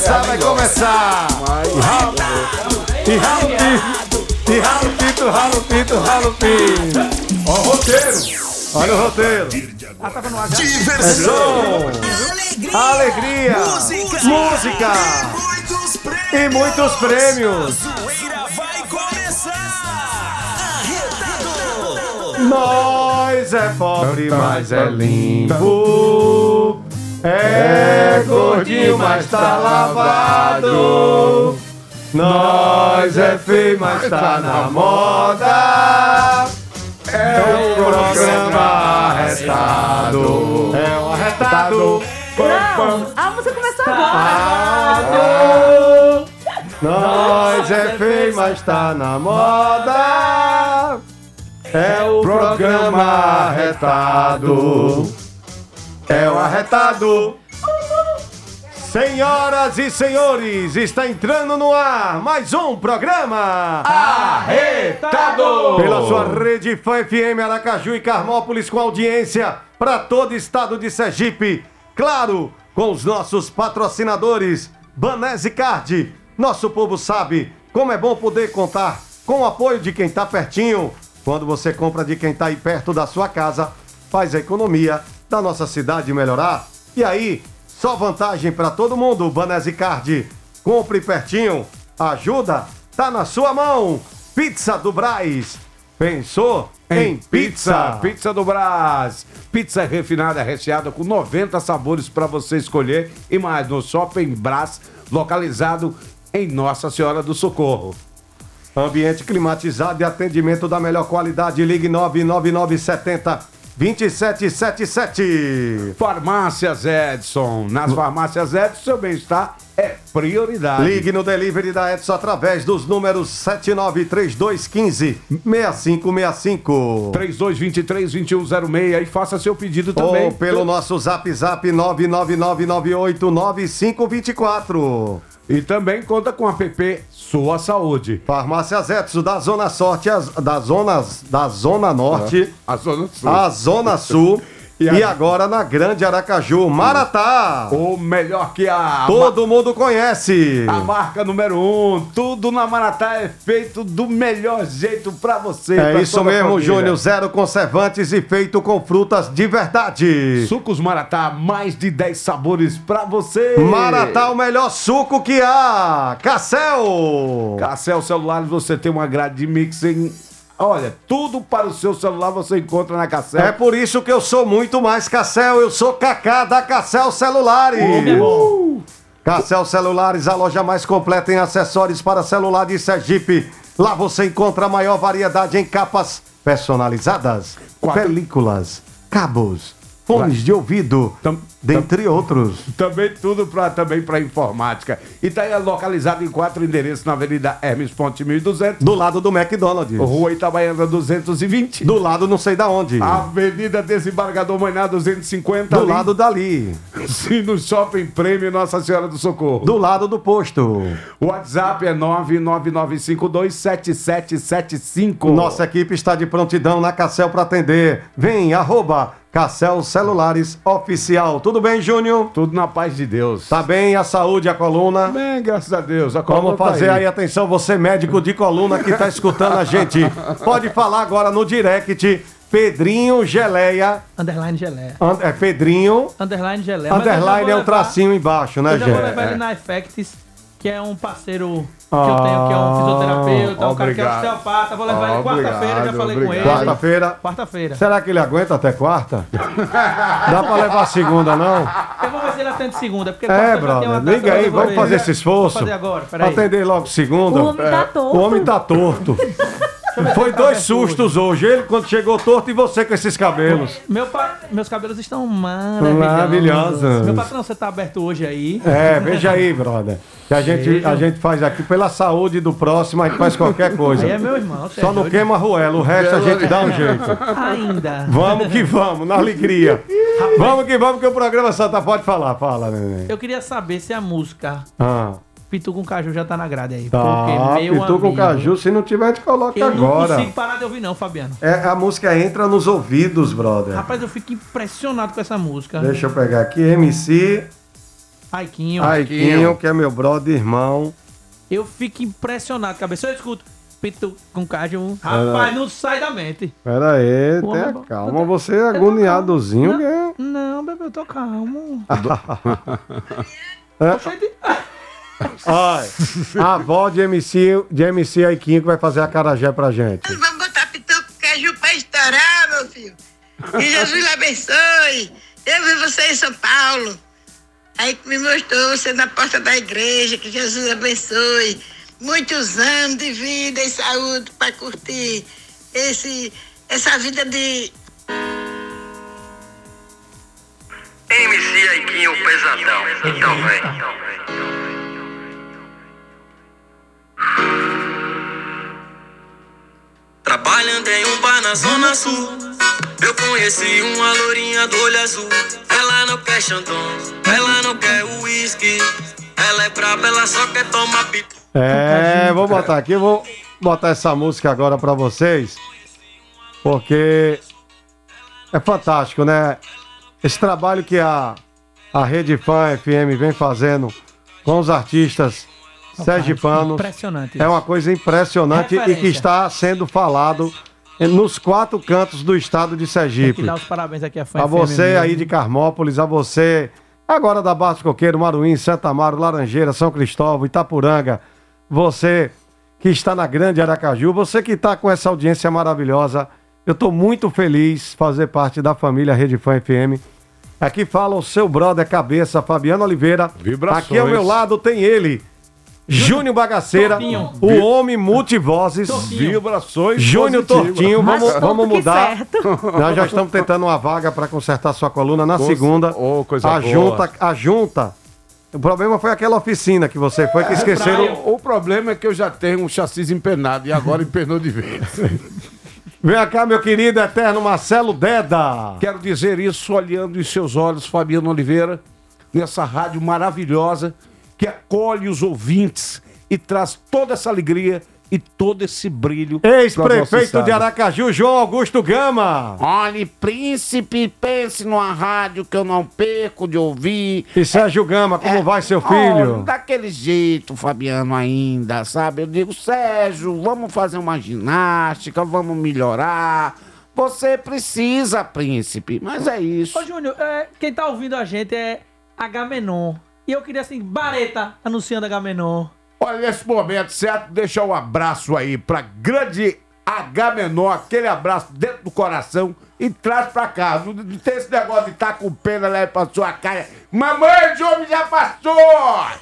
começar, vai começar, vai começar. E ralo, e ralo, pito, e ralo, pito, ralo, pito, ralo, pito. Ó o roteiro. Olha o roteiro. Ah, tava no ar já. É Diversão. som, alegria, música Muitos prêmios. e muitos prêmios. Nós é pobre, mas é limpo. É gordinho, mas tá lavado. Nós é feio, mas tá na moda. É o programa arretado. É o arretado. Não, a música começou agora. Nós é feio, mas tá na moda. É o programa arretado. É o arretado. Senhoras e senhores, está entrando no ar mais um programa Arretado! Pela sua rede Fã FM Aracaju e Carmópolis com audiência para todo o estado de Sergipe. Claro, com os nossos patrocinadores Banese Card. Nosso povo sabe como é bom poder contar com o apoio de quem está pertinho. Quando você compra de quem está aí perto da sua casa, faz a economia da nossa cidade melhorar. E aí, só vantagem para todo mundo, Banese Card. Compre pertinho, ajuda, tá na sua mão. Pizza do Braz. Pensou em pizza? Pizza do Brás. Pizza refinada, recheada com 90 sabores para você escolher. E mais, no Shopping Brás, localizado em Nossa Senhora do Socorro. Ambiente climatizado e atendimento da melhor qualidade. Ligue 99970 2777. Farmácias Edson. Nas farmácias Edson, seu bem-estar é prioridade. Ligue no delivery da Edson através dos números 793215 6565. 3223-2106 e faça seu pedido também. Ou pelo nosso zap zap 999989524. E também conta com a app Sua Saúde. Farmácias Edson da Zona Sorte, as- da Zonas, da Zona Norte, A Zona Sul. a Zona Sul E e, agora na Grande Aracaju, Maratá. O melhor que a... Todo mundo conhece. A marca número um, tudo na Maratá é feito do melhor jeito pra você. É pra isso mesmo. Júnior. Zero conservantes e feito com frutas de verdade. Sucos Maratá, mais de 10 sabores pra você. Maratá, o melhor suco que há. Cassel. Cassel Celulares, você tem uma grade de mix em... Olha, tudo para o seu celular você encontra na Cassel. É por isso que eu sou muito mais Cassel. Eu sou Cacá da Cassel Celulares. Uh! Cassel Celulares, a loja mais completa em acessórios para celular de Sergipe. Lá você encontra a maior variedade em capas personalizadas, Quatro- películas, cabos, fones de ouvido, Tam- dentre outros. Também tudo pra, também para informática. E tá aí localizado em quatro endereços na Avenida Hermes Ponte 1200, Do lado do McDonald's. Rua Itabaiana 220. Do lado não sei da onde. Avenida Desembargador Manhá 250. do ali. lado dali. Sim, no Shopping Prêmio Nossa Senhora do Socorro. Do lado do posto. O WhatsApp é 999527775. Nossa equipe está de prontidão na Cassel para atender. Vem, arroba Cassel Celulares Oficial. Tudo bem, Júnior? Tudo na paz de Deus. Tá bem a saúde, a coluna? bem, graças a Deus. A coluna Vamos tá fazer aí, atenção, você médico de coluna que tá escutando a gente. Pode falar agora no direct. Pedrinho Geleia. Underline geleia. And- É Pedrinho. Underline geleia. Eu Underline é um levar- tracinho embaixo, né, Eu já vou gente? levar ele na Effects, que é um parceiro que eu tenho, que é um fisioterapeuta, um cara que é obrigado. osteopata. Vou levar ele quarta-feira, já Obrigado, falei com ele. obrigado. Quarta-feira. Quarta-feira. Será que ele aguenta até quarta? Dá pra levar segunda, não? Eu vou ver se ele atende segunda, porque É, brother. Liga aí, vamos fazer esse esforço. Vou fazer agora, peraí. Atender logo segunda. O homem tá É, torto. O homem tá torto. Foi dois sustos hoje. Ele quando chegou torto e você com esses cabelos. Meu pa- Meus cabelos estão maravilhosos. Maravilhosos. Meu patrão, você tá aberto hoje aí? É, veja aí, brother. Que a gente, a gente faz aqui pela saúde do próximo, a gente faz qualquer coisa. Aí é meu irmão. você Só é não doido. queima ruela, o resto a gente dá um jeito. Ainda. Vamos que vamos, na alegria. Vamos que vamos, que o programa Santa pode falar. Fala, neném. Eu queria saber se a música Ah, Pitu com Caju já tá na grade aí. tá, pitu com amigo, caju, se não tiver, gente coloca Eu não agora. consigo parar de ouvir não, Fabiano. É, a música entra nos ouvidos, brother. Rapaz, eu fico impressionado com essa música. Deixa eu pegar aqui, MC. Aiquinho. Aiquinho, que é meu brother, irmão. Eu fico impressionado, cabeça. Eu escuto. Pito com caju. Rapaz, não sai da mente. Pera aí, Pô, tenha calma. Você é agoniadozinho, que é... Não, bebê, eu tô calmo. É. Oxente. Ai, a avó de MC, de MC Aiquinho que vai fazer a carajé pra gente. Vamos botar pitu com caju pra estourar, meu filho. Que Jesus lhe abençoe. Eu vi você em São Paulo. Aí que me mostrou você na porta da igreja. Que Jesus abençoe. Muitos anos de vida e saúde para curtir esse, essa vida de. MC Aiquinho pesadão. Então vem. Trabalhando em um bar na zona sul. Eu conheci uma lourinha do olho azul. Ela não quer xandão, ela não quer uísque. Ela é braba, ela só quer tomar pitu. É, vou botar aqui, vou botar essa música agora pra vocês, porque é fantástico, né? Esse trabalho que a, a Rede Fã FM vem fazendo com os artistas sergipanos Impressionante. é uma coisa impressionante e que Referência. está sendo falado nos quatro cantos do estado de Tem que Sergipe. dar os parabéns aqui à fã A você mesmo. aí de Carmópolis, a você agora da Barra do Coqueiro, Maruim, Santa Amaro, Laranjeira, São Cristóvão, Itapuranga, você que está na Grande Aracaju, você que está com essa audiência maravilhosa, eu estou muito feliz fazer parte da família Rede Fã FM. Aqui fala o seu brother cabeça, Fabiano Oliveira. Vibrações. Aqui ao meu lado tem ele, Júnior Bagaceira, Tortinho. o homem multivozes. Tortinho. Vibrações. Júnior. Tortinho, vamos, vamos mudar. certo. Nós já estamos tentando uma vaga para consertar sua coluna na segunda. Ô, coisa a boa. junta, a junta. O problema foi aquela oficina que você foi que esqueceram. O problema é que eu já tenho um chassi empenado e agora empenou de vez. Vem cá, meu querido eterno Marcelo Deda. Quero dizer isso olhando em seus olhos, Fabiano Oliveira, nessa rádio maravilhosa que acolhe os ouvintes e traz toda essa alegria e todo esse brilho. Ex-prefeito de Aracaju, João Augusto Gama. Olhe, príncipe, pense numa rádio que eu não perco de ouvir. E Sérgio Gama, como vai seu filho? Olha, daquele jeito, Fabiano, ainda, sabe? Eu digo, Sérgio, vamos fazer uma ginástica, vamos melhorar. Você precisa, príncipe, mas é isso. Ô, Júnior, é, quem tá ouvindo a gente é Agamenon. E eu queria, assim, Bareta anunciando Agamenon. Olha, nesse momento, certo? Deixar um abraço aí pra grande H menor, aquele abraço dentro do coração e traz pra cá. Não, não tem esse negócio de estar com pena lá pra sua cara. Mamãe, o homem já passou!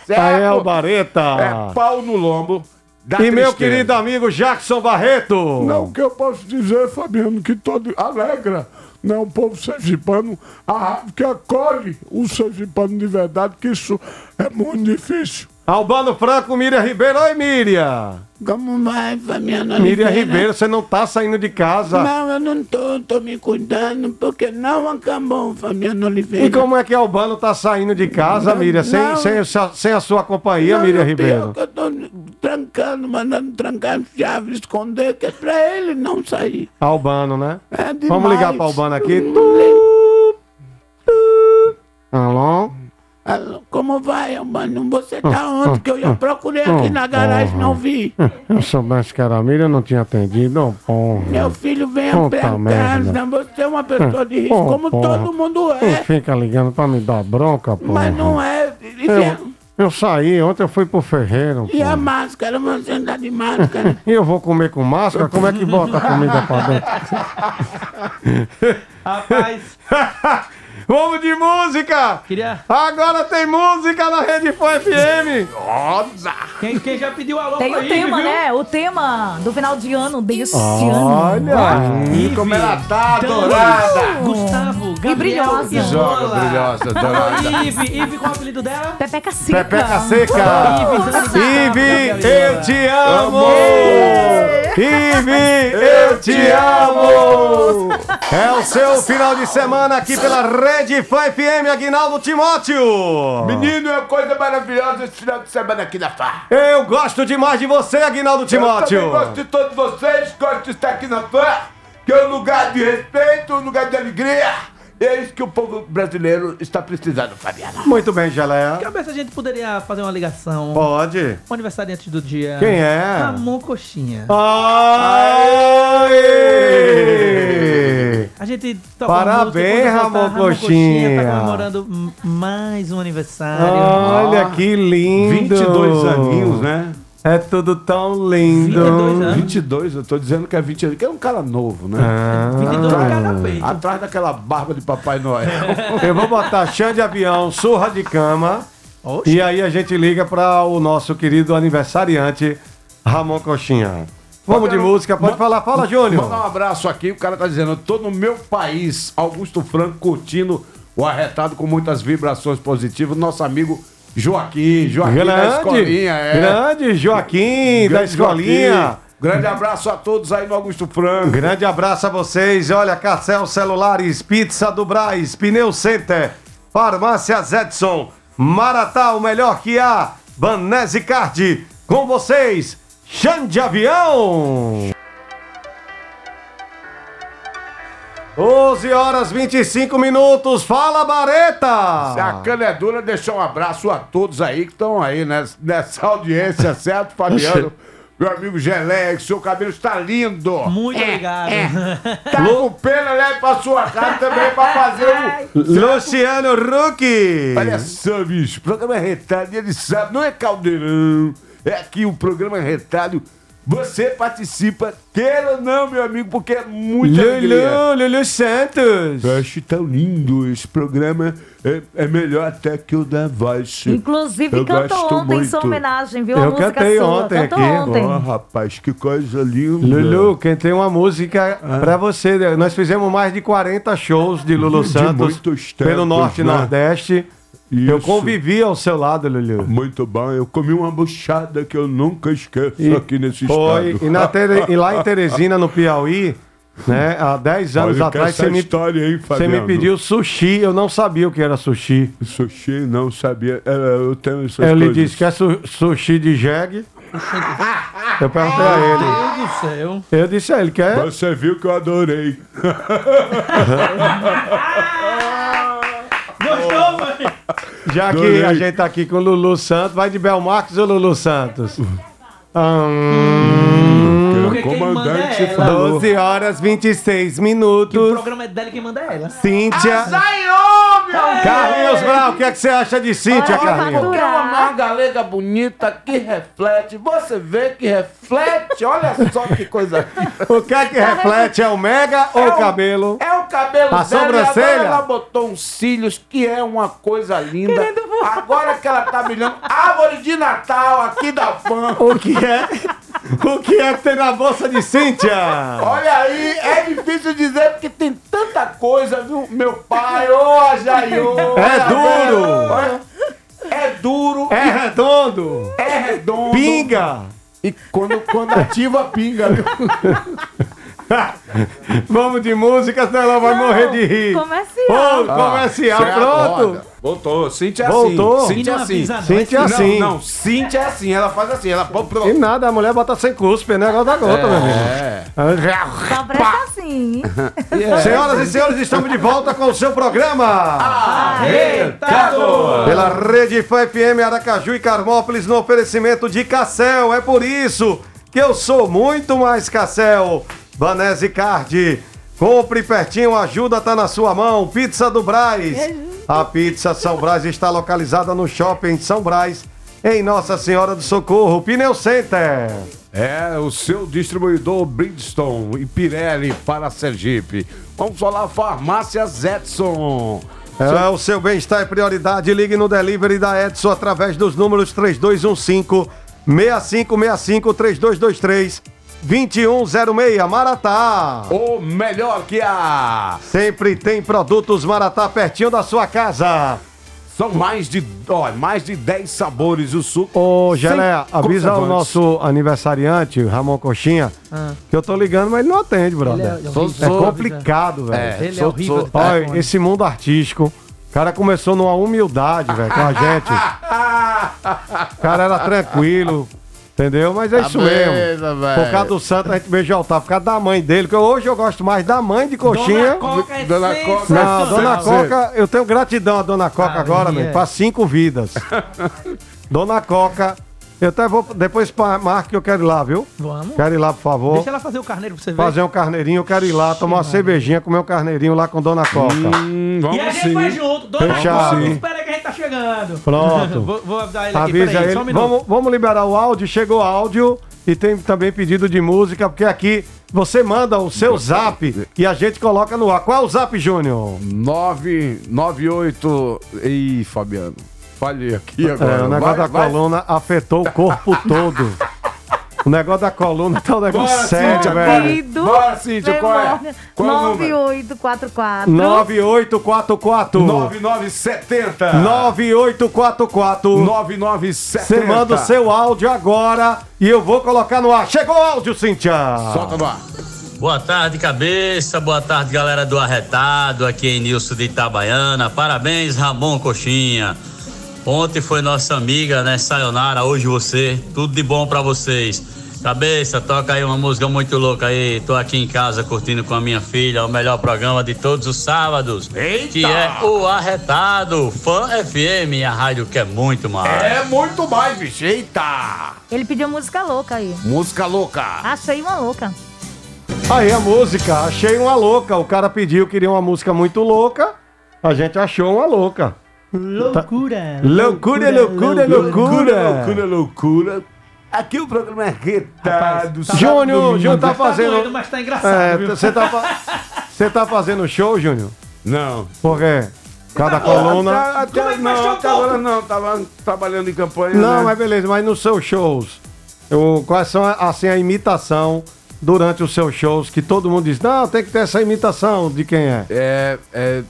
Certo? É o Bareta. É pau no lombo. da E meu tristeza. querido amigo Jackson Barreto. Não, o que eu posso dizer, Fabiano, que todo alegra né, o povo sergipano, a que acolhe o sergipano de verdade, que isso é muito difícil. Albano Franco, Miriam Ribeiro. Oi, Miriam. Como vai, Fabiano Miriam? Ribeiro, você não tá saindo de casa. Não, eu não tô, tô me cuidando, porque não acabou, Fabiano Oliveira. E como é que Albano tá saindo de casa, Miriam, sem, não. sem, sem a sua companhia, Não, Miriam não, Ribeiro? Eu tô trancando, mandando trancar as chaves, esconder, que é pra ele não sair. Albano, né? É. Vamos ligar para Albano aqui. Alô? Alô, Como vai, mano? Você tá onde? Que eu já procurei aqui na garagem, não vi. Eu soubesse que era a Miriam, eu não tinha atendido. Ô, porra. Meu filho vem casa. Você é uma pessoa de risco, Ô, como porra. todo mundo é. fica ligando pra me dar bronca, porra. Mas não é. Eu, eu saí, ontem eu fui pro ferreiro. e a máscara? Você anda de máscara? E eu vou comer com máscara? Como é que bota a comida pra dentro? Rapaz, Vamos de música! queria... Agora tem música na Rede Fã FM! Quem, quem já pediu alô Tem pra o Ive, tema, viu? né? O tema do final de ano desse Olha! ano. Ive, Como ela tá adorada! Gustavo, Gabriel brilhosa. e Joga, brilhosa, dourada. Ive, Ive, qual é o apelido dela? Pepeca seca. Pepeca seca! Dani, Ive, eu te amo! Ive, eu te amo! É o seu final de semana aqui pela Rede Fã FM, Aguinaldo Timóteo! Menino, é coisa maravilhosa esse final de semana aqui na FA. Eu gosto demais de você, Aguinaldo Eu Timóteo! gosto de todos vocês, gosto de estar aqui na FA, que é um lugar de respeito, um lugar de alegria, é isso que o povo brasileiro está precisando, Fabiana. Muito bem, Geleia. Quero ver se a gente poderia fazer uma ligação. Pode. Um aniversariante do dia. Quem é? Ramon Coxinha. Aê! A gente toca Parabéns, música, quando Ramon voltar, Coxinha. Tá comemorando mais um aniversário. Olha que lindo. 22 aninhos, né? É tudo tão lindo. 22 anos. 22, eu tô dizendo que é 20 anos, que é um cara novo, né? Ah. 22 na cara da peito. Atrás daquela barba de Papai Noel. Eu vou botar chão de avião, surra de cama. Oxe. E aí a gente liga para o nosso querido aniversariante, Ramon Coxinha. Vamos de música, pode Ma- falar. Fala, Júnior. um abraço aqui, o cara tá dizendo, eu tô no meu país, Augusto Franco, curtindo o arretado com muitas vibrações positivas, nosso amigo Joaquim, Joaquim da Grande, escolinha, é. grande Joaquim da Grande escolinha. Joaquim. Grande abraço a todos aí no Augusto Franco. Grande abraço a vocês. Olha, Carcel Celulares, Pizza do Braz, Pneu Center, Farmácia Edson, Maratá, o melhor que há, Banese Card. Com vocês, Xande de Avião. 12 horas 25 minutos. Fala, Bareta! Se a cana é dura, deixar um abraço a todos aí que estão aí nessa, nessa audiência, certo, Fabiano? Meu amigo que seu cabelo está lindo. Muito obrigado. Tá com pena, leve pra sua casa também pra fazer o. Luciano Huck. Olha só, bicho, o programa é retalho, ele sabe, não é caldeirão. É aqui o programa é retalho. Você participa, queira ou não, meu amigo, porque é muito alegria. Lulu, Lulu Santos. Eu acho tão lindo esse programa. É, é melhor até que o da voz. Inclusive, Eu cantou ontem muito. sua homenagem, viu? Eu a música cantei ontem cantou aqui. ontem. Ó, rapaz, que coisa linda. Lulu, quem tem uma música pra você. Nós fizemos mais de 40 shows de Lulu De Santos pelo tempos, Norte e né? Nordeste. Eu Isso. convivi ao seu lado, Lulu. Muito bom, eu comi uma buchada que eu nunca esqueço E aqui nesse Foi, estado. e, na Tere- e lá em Teresina, no Piauí, né, há 10 anos Olha atrás, você me, história, hein, você me pediu sushi, eu não sabia o que era sushi. Sushi, não sabia. É, eu tenho essas Eu lhe coisas. disse que é su- sushi de jegue. Eu perguntei a ele. Meu Deus do céu. Eu disse a ele que é. Você viu que eu adorei. Já que Adorei. a gente tá aqui com o Lulu Santos, vai de Belmarques ou Lulu Santos? Hum, Porque quem manda é ela. 12 horas 26 O minutos. programa é dela e quem manda é ela. Cíntia. Carlinhos Brau, o que, é que você acha de Cíntia, Olha, Carlinhos? Porque é uma margalega bonita que reflete. Você vê que reflete. Olha só que coisa. O que é que reflete? É o mega ou o cabelo? É o cabelo A dela. sobrancelha? Agora ela botou uns cílios que é uma coisa linda. Agora que ela tá brilhando. Árvore de Natal aqui da fã. O que é? O que é que tem na bolsa de Cíntia? Olha aí, é difícil dizer porque tem tanta coisa, viu? Meu pai, ô Jaiô. É duro. É duro, É redondo. é redondo. Pinga. E quando, quando ativa, pinga, viu? Vamos de música, senão ela vai morrer de rir. Comercial. Ô, comercial, Cê pronto. acorda. Voltou. Cintia é Voltou. assim. E Cintia é não assim. avisa, não. Cintia é assim. Não, não, Cintia é assim. Ela faz assim. Ela pô, E pronto. nada, a mulher bota sem cuspe, é negócio da gota, meu amigo. É. Só presta assim. Senhoras e senhores, estamos de volta com o seu programa. Arretado! Pela Rede Fã FM Aracaju e Carmópolis no oferecimento de Cassel. É por isso que eu sou muito mais Cassel. Banese Card. Compre pertinho, ajuda tá na sua mão. Pizza do Braz. A pizza São Brás está localizada no shopping São Brás, em Nossa Senhora do Socorro, Pneu Center. É o seu distribuidor Bridgestone e Pirelli para Sergipe. Vamos falar Farmácias Edson. É, o seu bem-estar é prioridade. Ligue no delivery da Edson através dos números 3215 6565 3223 2106 Maratá. O melhor que há. Sempre tem produtos Maratá pertinho da sua casa. São mais de, ó, mais de 10 sabores o suco. Ô, Gelé, avisa o nosso aniversariante, Ramon Coxinha, Ah. que eu tô ligando, mas ele não atende, brother. Ele é É, complicado, velho. É, Ele é horrível sou- de Olha, esse mundo artístico, o cara começou numa humildade, velho, com a gente. O cara era tranquilo. Entendeu? Mas é Tá isso beleza, mesmo. velho. Por causa do santo, a gente beija o altar. Por causa da mãe dele. Que hoje eu gosto mais da mãe de coxinha. Coca é Dona Coca. Não, Dona. Coca, eu tenho gratidão a Dona Coca agora, é. meu, pra cinco vidas. Dona Coca, eu até vou depois pra Marca que eu quero ir lá, viu? Vamos. Quero ir lá, por favor. Deixa ela fazer o carneiro pra você ver. Fazer um carneirinho, eu quero ir lá, tomar uma cervejinha, comer um carneirinho lá com Dona Coca. Hum, E a vamos gente vai junto. Dona Fechado. Coca, espera que a gente tá chegando. Pronto. vou, vou dar ele aqui, Avisa peraí, ele. só um minuto. vamos, vamos liberar o áudio, chegou o áudio e tem também pedido de música, porque aqui você manda o seu zap e a gente coloca no ar. Qual é o zap, Júnior? 998. Ih, Fabiano. Falhei aqui agora. É, o negócio Vai, da vai. coluna afetou o corpo todo. O negócio da coluna tá um negócio Bora, sério, Cíntia, velho. Querido. Bora, Cíntia, qual é? Qual é o número? 9844 9844 9970. 9844 9970. Você manda o seu áudio agora e eu vou colocar no ar. Chegou o áudio, Cíntia! Solta no ar. Boa tarde, cabeça. Boa tarde, galera do Arretado. Aqui é Nilson de Itabaiana. Parabéns, Ramon Coxinha. Ontem foi nossa amiga, né? Sayonara. Hoje você. Tudo de bom pra vocês. Cabeça, toca aí uma música muito louca aí. Tô aqui em casa curtindo com a minha filha o melhor programa de todos os sábados. Eita! Que é o Arretado. Fã FM, a rádio que é muito mais. É muito mais, bicho. Eita! Ele pediu música louca aí. Música louca. Achei uma louca. Aí a música, achei uma louca. O cara pediu, queria uma música muito louca. A gente achou uma louca. Loucura. Loucura, loucura, loucura. loucura, loucura. Aqui o programa é retado. Rapaz, Júnior, Júnior tá Tá fazendo. mas tá engraçado, É, você tá, fa- você tá fazendo show, Júnior? Não. Por quê? Cada Até, coluna. até, Como é que vai não, até agora não. Tava trabalhando em campanha. Não, né? mas beleza, mas nos seus shows, eu- quais são assim a imitação durante os seus shows que todo mundo diz, não, tem que ter essa imitação de quem é? É, é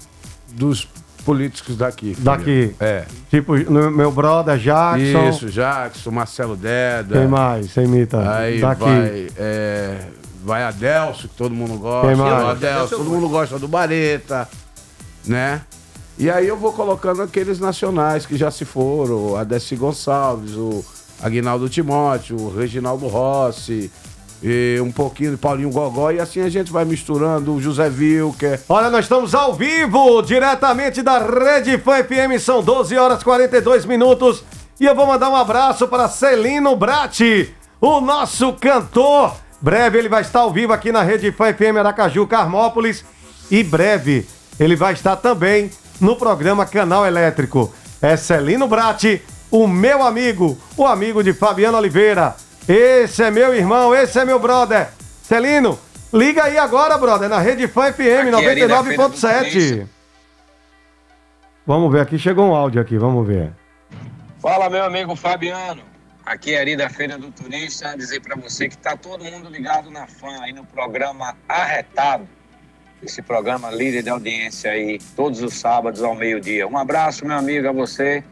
dos políticos daqui. filho. Daqui. É. Tipo, no- meu brother Jackson. Isso, Jackson, Marcelo Deda. Quem mais? Você imita? Aí Daqui. vai, é, vai Adelso, que todo mundo gosta. Quem mais? Adelso, todo mundo gosta do Bareta, né? E aí eu vou colocando aqueles nacionais que já se foram, o Adessi Gonçalves, o Aguinaldo Timóteo, o Reginaldo Rossi, e um pouquinho de Paulinho Gogó, e assim a gente vai misturando o José Wilker. Olha, nós estamos ao vivo, diretamente da Rede Fã FM, são 12 horas e 42 minutos. E eu vou mandar um abraço para Celino Bratti, o nosso cantor. Breve ele vai estar ao vivo aqui na Rede Fã FM Aracaju, Carmópolis. E breve ele vai estar também no programa Canal Elétrico. É Celino Bratti, o meu amigo, o amigo de Fabiano Oliveira. Esse é meu irmão, esse é meu brother. Celino, liga aí agora, brother, na Rede Fã FM Aqui, ali na 99.7. Vamos ver, aqui chegou um áudio aqui, vamos ver. Fala, meu amigo Fabiano. Aqui é Ari da Feira do Turista. Dizer pra você que tá todo mundo ligado na fã aí no programa Arretado. Esse programa líder de audiência aí, todos os sábados ao meio-dia. Um abraço, meu amigo, a você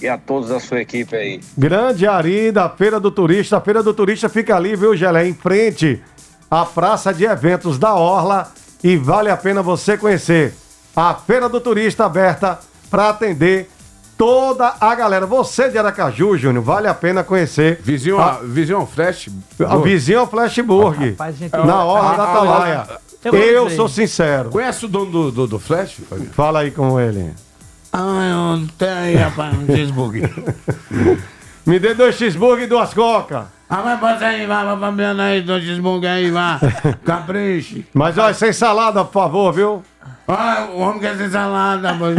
e a todos da sua equipe aí. Grande Ari da Feira do Turista. A Feira do Turista fica ali, viu, Gelé? Em frente à Praça de Eventos da Orla. E vale a pena você conhecer. A Feira do Turista aberta para atender toda a galera. Você de Aracaju, Júnior, vale a pena conhecer. Vizinho, a, vizinho Flash. a vizinho ao Flashburg. Rapaz, gente, na Orla Ah, da ah, Atalaia. eu Eu sou sincero. Conhece o dono do, do, do Flash? Fala aí com ele. Ah, eu não tenho, rapaz, um cheeseburger. Me dê dois cheeseburger e duas coca. Ah, mas bota aí, vai, vai, Fabiano aí, dois cheeseburger aí, vai. Capriche. Mas olha, sem salada, por favor, viu? Ah, o homem quer ser salada, mas...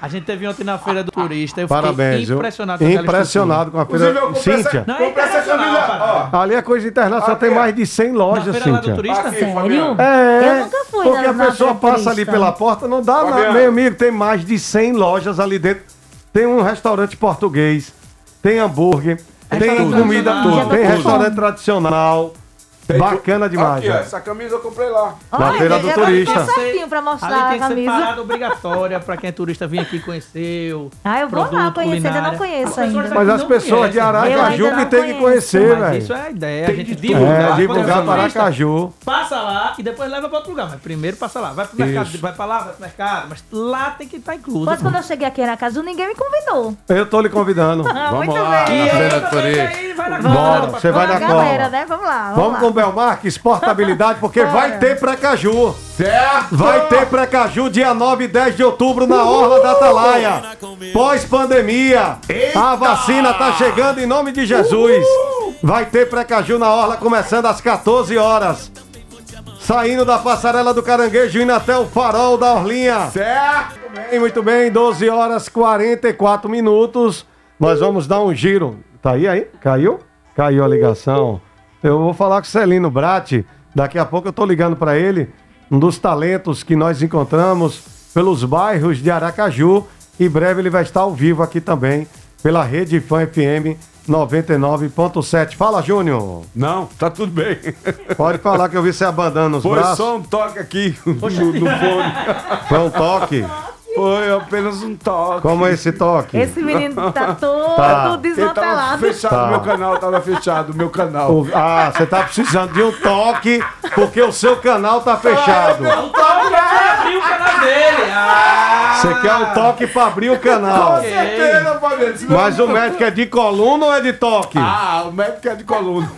A gente teve ontem na Feira do Turista. Eu Parabéns, fiquei viu? impressionado com aquela Impressionado com a feira. Inclusive, eu Cíntia. essa, Não, é internacional. Ó, Ali é coisa internacional, tem mais de 100 Na lojas, feira lá do Cíntia. turista? Aqui, Sério? É, Eu nunca fui porque na- a na pessoa passa ali pela porta, não dá nada. Meu amigo, tem mais de 100 lojas ali dentro. Tem um restaurante português, tem hambúrguer, tem comida tradicional. tudo, tem restaurante tradicional. Tem Bacana demais. Aqui, ó, essa camisa eu comprei lá. Na Olha, Feira do já Turista. tá certinho pra mostrar Ali tem a que ser camisa. parada obrigatória pra quem é turista vir aqui conhecer o Ah, eu vou lá conhecer, ainda não conheço ainda. Mas as pessoas de Aracaju que tem que conhecer, velho. isso é a ideia, a gente divulgar. É, divulgar você para Aracaju. Passa lá e depois leva para outro lugar. Mas primeiro passa lá. Vai pro mercado, vai pra lá, vai pro mercado. Mas lá tem que estar incluso. Mas quando eu cheguei aqui na casa, ninguém me convidou. Eu tô lhe convidando. Ah, Vamos muito lá. bem. E Na Feira outra do vez Turista. aí, vai na Bora, você vai Vamos na galera, né? Vamos lá. Vamos, Vamos lá. com o Belmarques, portabilidade, porque vai Bora. ter Precaju. Certo? Vai ter Precaju dia 9 e 10 de outubro na Orla da Atalaia. Pós-pandemia. A vacina tá chegando em nome de Jesus. Vai ter Precaju na Orla começando às 14 horas. Saindo da passarela do Caranguejo indo até o farol da Orlinha. Certo? Bem, muito bem, 12 horas 44 minutos. Nós vamos dar um giro. Tá aí aí? Caiu? Caiu a ligação. Eu vou falar com o Celino Bratti. Daqui a pouco eu tô ligando para ele. Um dos talentos que nós encontramos pelos bairros de Aracaju. E breve ele vai estar ao vivo aqui também pela Rede Fã FM 99.7. Fala, Júnior. Não, tá tudo bem. Pode falar que eu vi você abanando os Foi braços. só um toque aqui no, no fone. Foi um toque. Foi apenas um toque. Como é esse toque? Esse menino tá todo Tá. Desmantelado. fechado, Tá. meu canal tava fechado, meu canal. O- Ah, você tá precisando de um toque porque o seu canal tá fechado. O Tom vai abrir o canal dele. Ah, Você quer um toque pra abrir o canal. Com certeza, Fabiano. Mas o médico é de coluna ou é de toque? Ah, o médico é de coluna.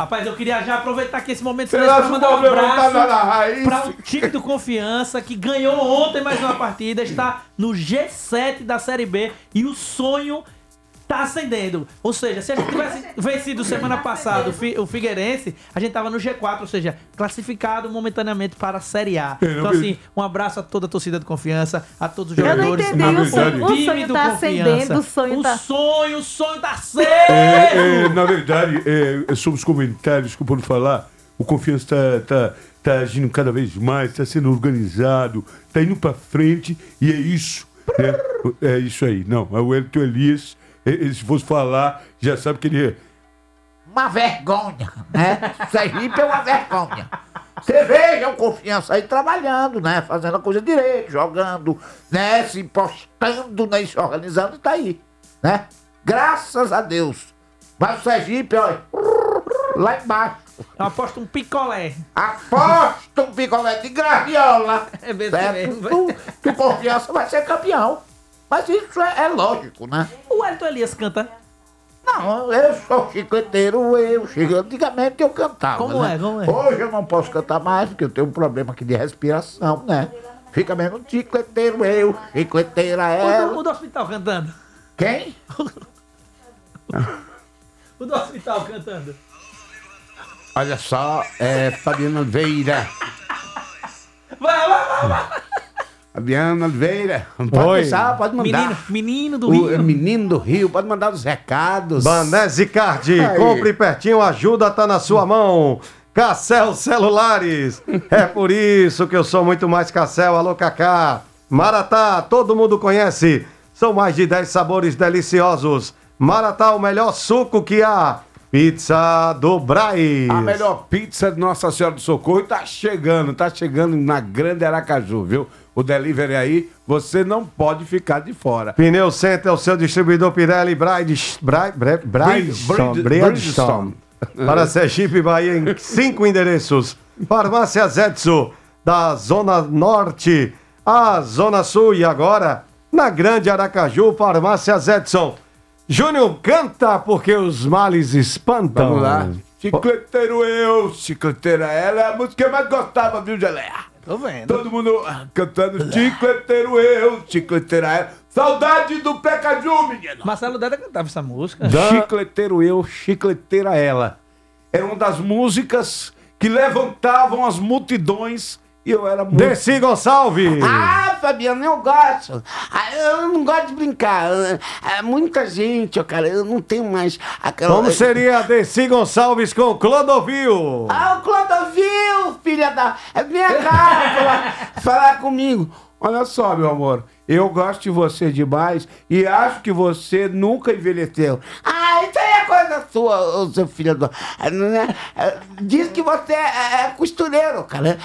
Rapaz, eu queria já aproveitar aqui esse momento Você pra que mandar um tá abraço raiz? para o time do Confiança, que ganhou ontem mais uma partida, está no G7 da Série B e o sonho tá acendendo. Ou seja, se a gente tivesse vencido semana passada o, Fi- o Figueirense, a gente tava no G4, ou seja, classificado momentaneamente para a Série A. Então, assim, um abraço a toda a torcida do Confiança, a todos os Eu não jogadores. entendi, Na o o time do tá Confiança. acendendo, o sonho o tá... sonho, o sonho tá aceso! É, é, na verdade, é, sobre os comentários, desculpa não falar, o Confiança tá, tá, tá agindo cada vez mais, tá sendo organizado, tá indo pra frente e é isso. né? É isso aí. Não, é o Elton Elias, ele, se fosse falar, já sabe que ele é. Uma vergonha, né? Sergipe é uma vergonha. Você veja o confiança aí trabalhando, né? Fazendo a coisa direito, jogando, né? Se postando, né? Se organizando e tá aí, né? Graças a Deus. Mas o Sergipe, olha, lá embaixo. Eu aposto um picolé. Aposta um picolé de graviola. É mesmo, certo? Tu- Que o confiança vai ser campeão. Mas isso é, é lógico, né? O Elton Elias canta. Não, eu sou chicleteiro, eu. chico- Antigamente eu cantava. Como né? é, como é? Hoje eu não posso cantar mais, porque eu tenho um problema aqui de respiração, né? Fica mesmo chicleteiro, eu, chicleteira, O do, ela. o do hospital cantando. Quem? O do hospital cantando. Olha só, é Fabiana Oliveira. Vai, vai, vai, vai. Fabiana Oliveira. Pode Oi. deixar, pode mandar. Menino, menino do O Rio. menino do Rio, pode mandar os recados. Banese Card, Aí. compre pertinho, ajuda tá na sua mão. Cassel Celulares, é por isso que eu sou muito mais Cassel, alô Cacá. Maratá, todo mundo conhece, são mais de 10 sabores deliciosos. Maratá, o melhor suco que há. Pizza do Braz. A melhor pizza de Nossa Senhora do Socorro tá chegando, tá chegando na Grande Aracaju, viu? O delivery aí, você não pode ficar de fora. Pneu Center, o seu distribuidor Pirelli Bridgestone, Bridge- Bridgestone. Para Sergipe Bahia em cinco endereços. Farmácia Zetsu, da Zona Norte à Zona Sul e agora na Grande Aracaju, Farmácia Zetson. Júnior, canta porque os males espantam. Vamos lá. Chicleteiro eu, chicleteira ela, é a música que eu mais gostava, viu, Geleia? Tô vendo. Todo mundo ah, cantando chicleteiro eu, chicleteira ela. Saudade do Pecaju, menino. Marcelo Deda cantava essa música. Chicleteiro eu, chicleteira ela. Era uma das músicas que levantavam as multidões e eu era muito... Desi Gonçalves. Ah, Fabiano, eu gosto. Ah, eu não gosto de brincar. Ah, muita gente, cara, eu não tenho mais aquela. Como seria Desi Gonçalves com Clodovil? Ah, o Clodovil, filha da. Vem cá falar, falar comigo. Olha só, meu amor, eu gosto de você demais e acho que você nunca envelheceu. Ah, isso aí é coisa sua, seu filho do. né? Ah, Diz que você é, é costureiro, cara.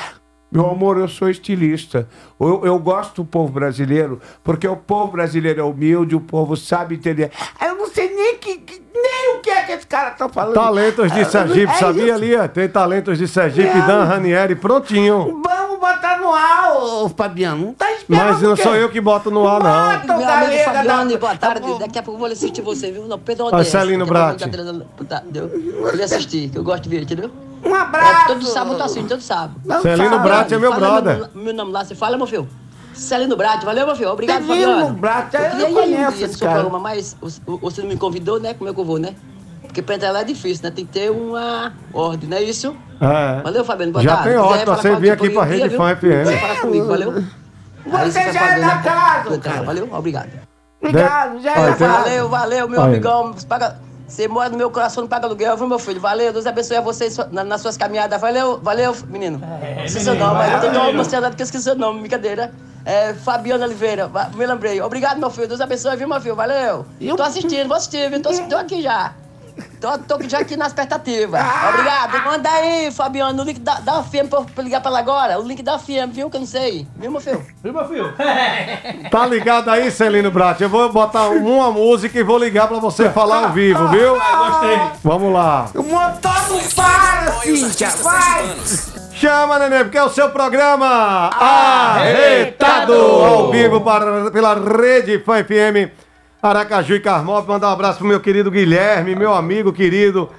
Meu amor, eu sou estilista. Eu, eu gosto do povo brasileiro, porque o povo brasileiro é humilde, o povo sabe entender. Eu não sei nem, que, que- nem o que é que esse cara tá falando. Talentos de Ah, Sergipe, é sabia isso. ali? ó, Tem talentos de Sergipe, Não. Dan Ranieri, prontinho. Vamos botar no ar, ô, Fabiano. Não tá esperando Mas não sou eu que boto no ar, não. Bota o Meu amigo Fabiano, da- boa tarde. Daqui a pouco eu vou assistir você, viu? Não, perdão, Olha, Celino Bratti. Entendeu? Eu vou assistir, que eu gosto de ver, entendeu? Um É, abraço. todo sábado eu tô assistindo, todo sábado. Celino Bratti é meu brother. Meu, meu nome lá, você fala, meu filho? Celino Bratti, valeu, meu filho. Obrigado, Celino Fabiano. Bratti, eu queria ir conheço um dia no esse cara. programa, mas você não me convidou, né? Como é que eu vou, né? Porque pra entrar lá é difícil, né? Tem que ter uma ordem, não é isso? É. Valeu, Fabiano, boa Já tarde. tem ordem falar você vir aqui pra Rede? Fã FM. Você fala comigo, valeu? Você já é da né? casa, cara. Valeu? Obrigado. Obrigado, já é da casa. Valeu, valeu, meu amigão. Paga- Você mora no meu coração, não paga aluguel, viu, meu filho? Valeu, Deus abençoe a vocês na- nas suas caminhadas. Valeu, valeu, menino. Esqueci seu nome, mas eu tenho uma ansiedade que eu esqueci seu nome, brincadeira. É, Fabiano Oliveira, me lembrei. Obrigado, meu filho. Deus abençoe, viu, meu filho? Valeu. Tô assistindo, vou assistir, viu? Tô, tô aqui já. Tô, tô já aqui na expectativa. Obrigado. Manda aí, Fabiano, o link da, da FM pra eu ligar pra ela agora. O link da FM, viu? Que eu não sei. Viu, meu filho? Viu, meu filho? Tá ligado aí, Celino Bratti? Eu vou botar uma música e vou ligar pra você falar ao vivo, viu? Gostei. Vamos lá. O motor não para, Cíntia. Vai. Chama, neném, porque é o seu programa Arretado! Ao vivo para, pela Rede Fã FM Aracaju e Carmópolis. Mandar um abraço pro meu querido Guilherme, meu amigo querido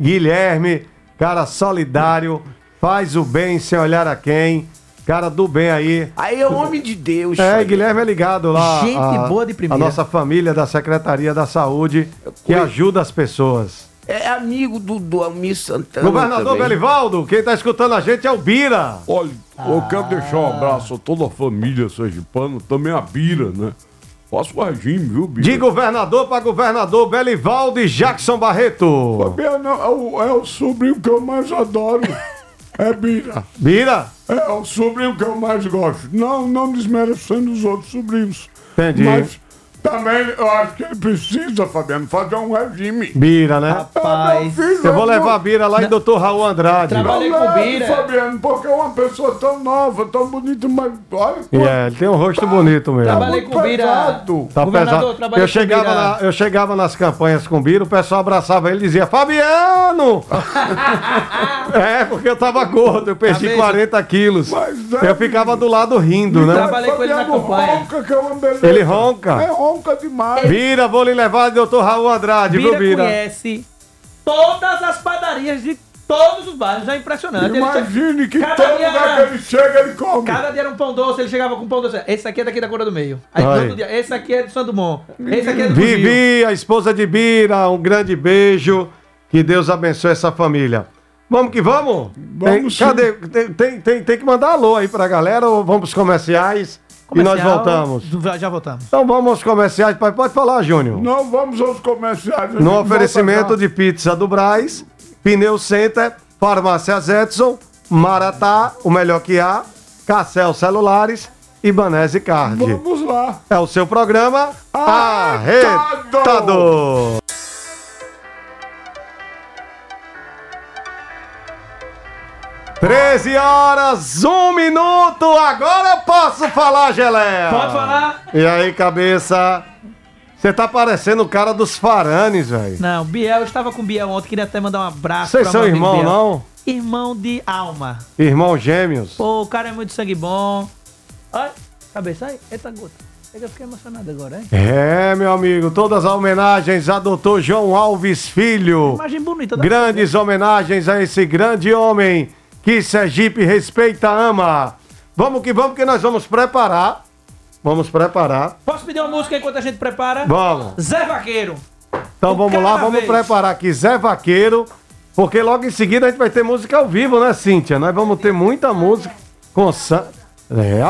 Guilherme, cara solidário, faz o bem sem olhar a quem, cara do bem aí. Aí é homem de Deus. É. Guilherme é ligado lá. Gente a- boa de primeira. A nossa família da Secretaria da Saúde, que ajuda as pessoas. É amigo do, do Almir Santana. Governador também. Belivaldo, quem tá escutando a gente é o Bira. Olha, eu quero deixar um abraço a toda a família sergipana, também a Bira, né? Faço regime, viu, Bira? De governador para governador, Belivaldo e Jackson Barreto. Fabiano, é o, é o sobrinho que eu mais adoro. É Bira. Bira? É o sobrinho que eu mais gosto. Não, não desmerecendo os outros sobrinhos. Entendi. Mas também eu acho que ele precisa, Fabiano, fazer um regime. Bira, né? Rapaz. Eu vou levar a Bira lá em Dr. Raul Andrade. Trabalhei com Bira. Fabiano, porque é uma pessoa tão nova, tão bonita, mas olha E é, ele tem um rosto bonito mesmo. Trabalhei com Bira. pesado. Tá Governador, pesado. trabalhei Eu com chegava, Bira. na- eu chegava nas campanhas com o Bira, o pessoal abraçava ele e dizia, Fabiano! é, porque eu tava gordo, eu perdi Tá vendo? 40 quilos. Mas é- Eu ficava do lado rindo, né? Trabalhei com ele na Fabiano campanha. ronca, que é uma beleza. Ele ronca. É ronca demais. Bira, vou lhe levar Dr. Raul Andrade, Bira viu, Bira? conhece todas as padarias de todos os bairros. É impressionante. Ele Imagine que Cada todo dia lugar era- que ele chega, ele come. Cada dia era um pão doce, ele chegava com um pão doce. Esse aqui é daqui da cor do meio. Aí outro dia, esse aqui é de Santo Dumont. Esse aqui é do a esposa de Bira, um grande beijo. Que Deus abençoe essa família. Vamos que vamos? Vamos Tem- cadê? Tem, tem, tem, tem que mandar alô aí pra galera ou vamos pros comerciais Comercial, e nós voltamos. Já voltamos. Então vamos aos comerciais. Pode falar, Júnior. Não vamos aos comerciais. No oferecimento de pizza do Braz, Pneu Center, Farmácias Edson, Maratá, o melhor que há, Cassel Celulares e Banese Card. Vamos lá. É o seu programa Arretado! 13 horas, 1 minuto, agora eu posso falar, Geleia! Pode falar! E aí, cabeça? Você tá parecendo o cara dos faranes, velho. Não, Biel, eu estava com o Biel ontem, queria até mandar um abraço Vocês são irmão, não? Irmão de alma. Irmão gêmeos. Pô, o cara é muito sangue bom. Olha, cabeça aí, eita gota. Eu fiquei emocionado agora, hein? É, meu amigo, todas as homenagens a doutor João Alves Filho. Imagem bonita. Grandes vida. homenagens a esse grande homem que Sergipe respeita, ama. Vamos que vamos, que nós vamos preparar. Vamos preparar. Posso pedir uma música enquanto a gente prepara? Vamos. Zé Vaqueiro. Então vamos lá, vamos vez. preparar aqui Zé Vaqueiro, porque logo em seguida a gente vai ter música ao vivo, né, Cíntia? Nós vamos ter muita música com. É,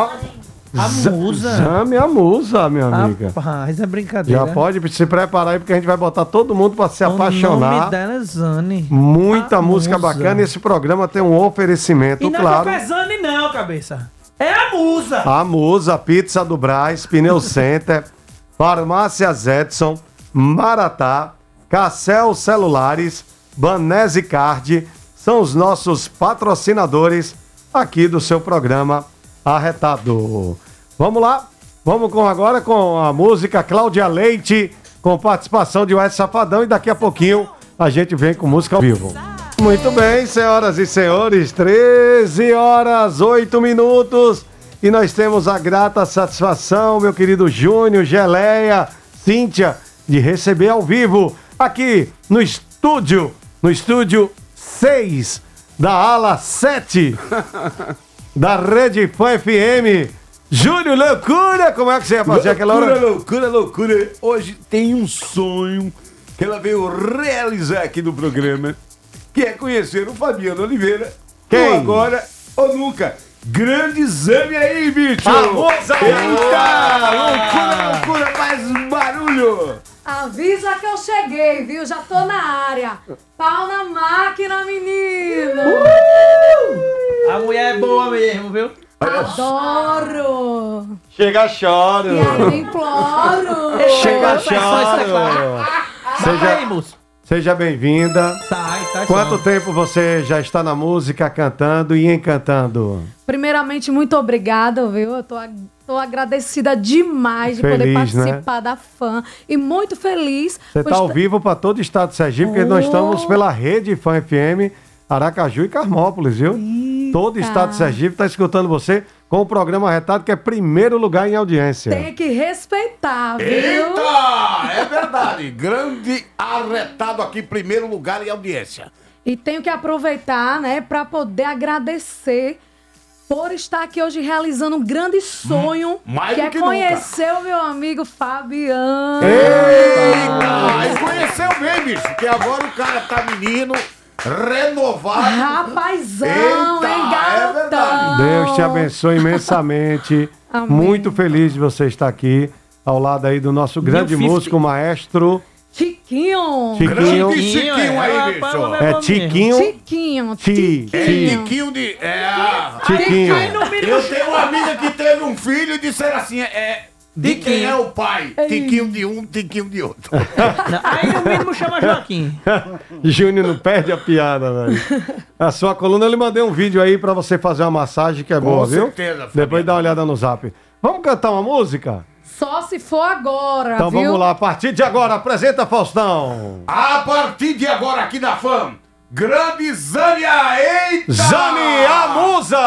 a A musa. Sam, a musa, minha amiga. Rapaz, é brincadeira. Já pode se preparar aí, porque a gente vai botar todo mundo pra se O nome apaixonar. dela é Zane. Muita A música musa. bacana. Esse programa tem um oferecimento, E não claro. é Zane não, cabeça. É a musa. A Musa, Pizza do Braz, Pneu Center, Farmácia Zetson, Maratá, Cassel Celulares, Banese Card, são os nossos patrocinadores aqui do seu programa Arretado. Vamos lá, vamos com agora com a música Cláudia Leite, com participação de Wes Safadão e daqui a pouquinho a gente vem com música ao vivo. Muito bem, senhoras e senhores, 13 horas 8 minutos e nós temos a grata satisfação, meu querido Júnior, Geleia, Cíntia, de receber ao vivo aqui no estúdio, no estúdio 6 da ala 7 da Rede Fã FM. Júnior, loucura! Como é que você ia fazer aquela hora? Loucura, loucura, loucura. Hoje tem um sonho que ela veio realizar aqui no programa, que é conhecer o Fabiano Oliveira. Quem? Ou agora ou nunca. Grande exame aí, bicho! Famosa! Eita! Loucura, loucura, faz barulho! Avisa que eu cheguei, viu? Já tô na área. Pau na máquina, menino! A mulher é boa mesmo, viu? Adoro! Chega, choro! E aí, imploro! Chega, é choro! Seja- aí, moço. Seja bem-vinda. Sai, sai. Quanto som. tempo você já está na música, cantando e encantando? Primeiramente, muito obrigada, viu? Eu tô, tô agradecida demais de poder Feliz, né? participar da fã. E muito feliz. Você está ao vivo para todo o estado de Sergipe, porque nós Oh. estamos pela rede Fã FM, Aracaju e Carmópolis, viu? Todo o estado de Sergipe está escutando você com o programa Retado, que é primeiro lugar em audiência. Tem que respeitar, viu? Eita! É verdade. Grande arretado aqui, primeiro lugar em audiência. E tenho que aproveitar, né, para poder agradecer por estar aqui hoje realizando um grande sonho, mais que do é que nunca. conhecer o meu amigo Fabiano. Eita! Aí conheceu bem, bicho, que agora o cara tá menino, renovado. Rapazão, Eita, hein, é garotão? Deus te abençoe imensamente. Amém. Muito feliz de você estar aqui, ao lado aí do nosso grande músico, maestro Chiquinho. Chiquinho. Grande Chiquinho aí, é, bicho. É Tiquinho. Chiquinho. Ti- É Tiquinho. Tiquinho de. É, Tiquinho. eu tenho uma amiga que teve um filho e disseram assim: é. De quem é o pai? Tiquinho de um, tiquinho de outro. Não, Aí no mínimo chama Joaquim. Júnior não perde a piada, velho. A sua coluna, eu lhe mandei um vídeo aí pra você fazer uma massagem que é boa, viu? certeza, Fabiano. Depois dá uma olhada no zap. Vamos cantar uma música? Só se for agora, Então viu? vamos lá, a partir de agora, apresenta Faustão. A partir de agora aqui na FAM, grande Zânia, eita! Zane a Musa!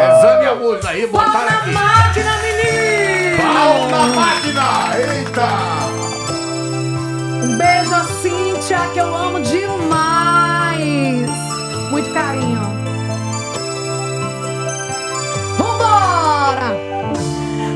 É Zânia Musa aí, botaram na aqui. máquina, menino! Pau na máquina, eita! Um beijo a Cíntia, que eu amo demais. Muito carinho. Vambora!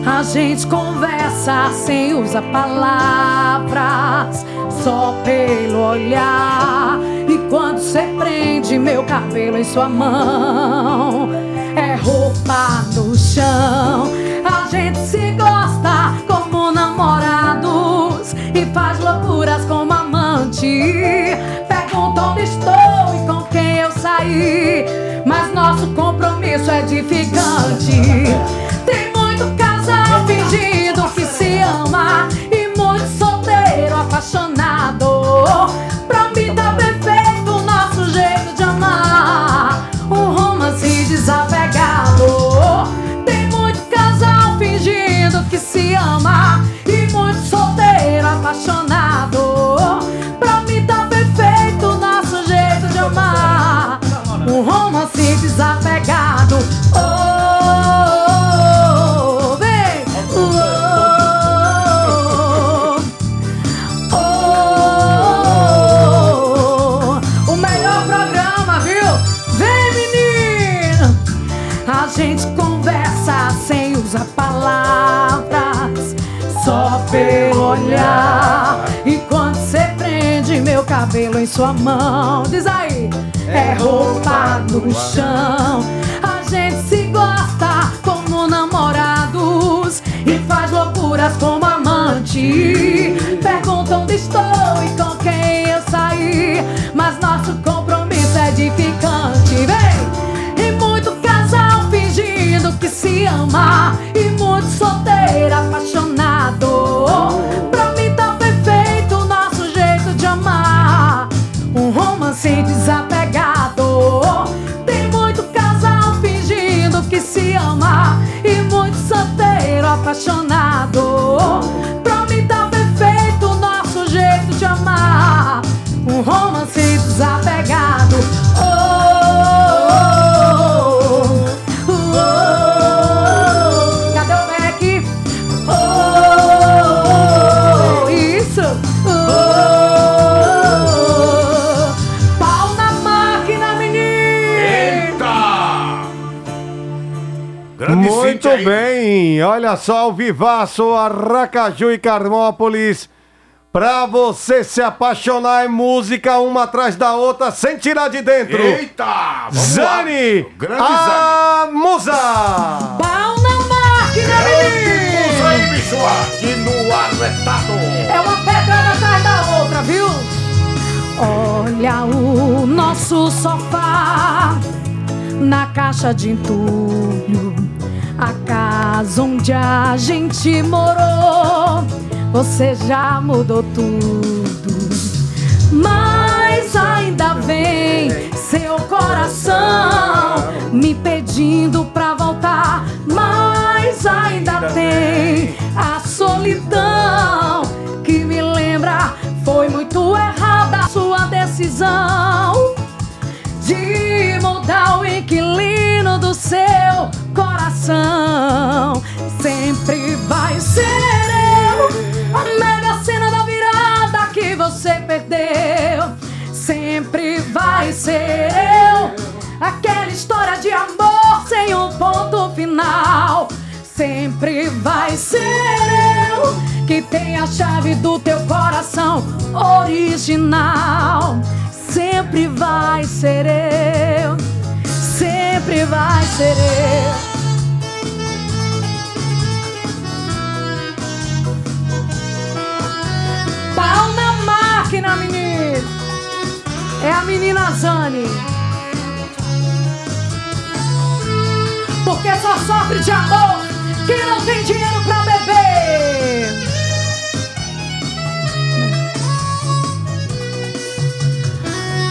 A gente conversa sem usar palavras, só pelo olhar. E quando você prende meu cabelo em sua mão, é roupa no chão. A gente se gosta como namorados e faz loucuras como amante. Pergunta onde estou e com quem eu saí, mas nosso compromisso é edificante. Tem muito casal fingindo que se ama e muito solteiro apaixonado. Pra mim cabelo bem, olha só o Vivaço, Aracaju e Carmópolis. Pra você se apaixonar é música uma atrás da outra, sem tirar de dentro. Eita! Zani, lá. Grande a musa. Pau na máquina, menino! Musa aí, bicho, aqui no arretado. É uma pedrada atrás da outra, viu? Olha o nosso sofá na caixa de entulho, a casa onde a gente morou. Você já mudou tudo, mas ainda vem seu coração me pedindo pra voltar. Mas ainda tem a solidão que me lembra foi muito errada a sua decisão de mudar o inquilino do seu coração. Sempre vai ser eu, a mega cena da virada que você perdeu. Sempre vai ser eu, aquela história de amor sem um ponto final. Sempre vai ser eu que tem a chave do teu coração original. Sempre vai ser eu, sempre vai ser eu. Pau na máquina, menino. É a menina Zane. Porque só sofre de amor quem não tem dinheiro pra beber.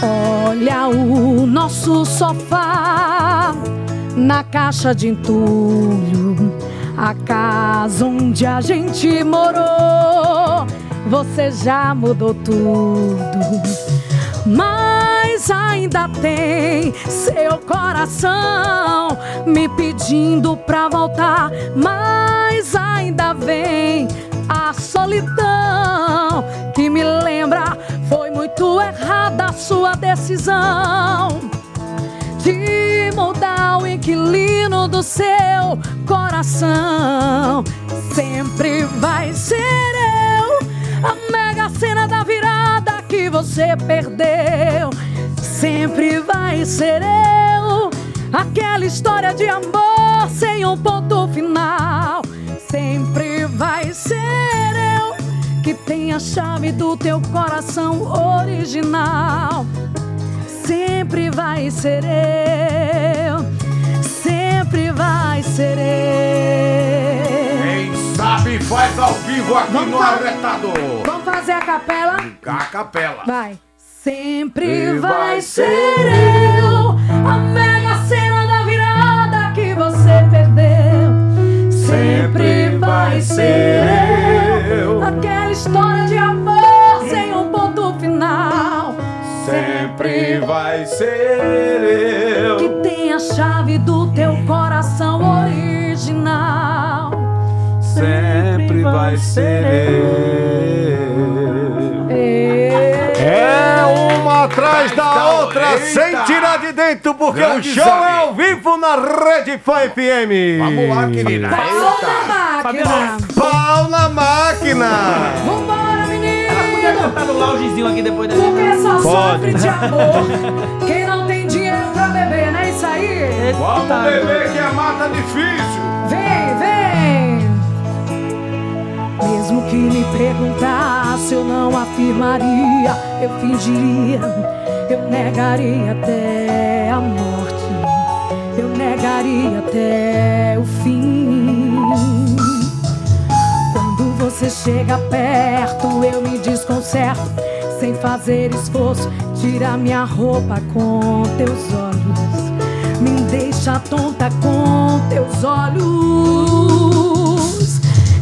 Olha o nosso sofá na caixa de entulho, a casa onde a gente morou. Você já mudou tudo, mas ainda tem seu coração me pedindo pra voltar. Mas ainda vem a solidão que me lembra foi muito errada a sua decisão de mudar o inquilino do seu coração. Sempre vai ser eu, a mega cena da virada que você perdeu. Sempre vai ser eu, aquela história de amor sem um ponto final. Sempre vai ser eu que tem a chave do teu coração original. Sempre vai ser eu, vivo aqui no arretado. Vamos fazer a capela? A capela. Vai. Sempre vai ser eu, a mega cena da virada que você perdeu. Sempre vai ser eu, aquela história de amor sem um ponto final. Sempre vai ser eu. Que tem a chave do teu Sempre vai ser eu. É uma atrás da outra, Eita. sem tirar de dentro, porque Grande o show é ao vivo na Rede Fã FM. Vamos lá, querida. Pau na máquina. Pau na máquina. Vambora, menino. Podia botar no loungezinho aqui depois da Porque só Pode. sofre de amor quem não tem dinheiro pra beber, não é isso aí? Vamos beber que a mata difícil. Vem, vem! Mesmo que me perguntasse, eu não afirmaria, eu fingiria, eu negaria até a morte, eu negaria até o fim. Quando você chega perto, eu me desconcerto, sem fazer esforço, tira minha roupa com teus olhos, me deixa tonta com teus olhos.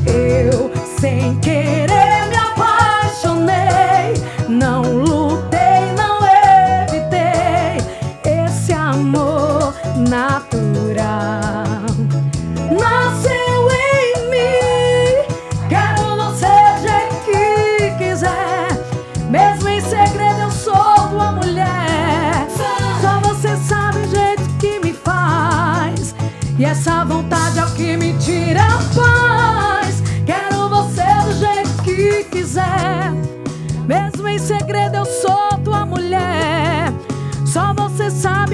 Eu, sem querer, me apaixonei, não lutei, não evitei esse amor natural. Nasceu em mim, quero do jeito que quiser. Mesmo em segredo, eu sou tua mulher. Só você sabe o jeito que me faz. E essa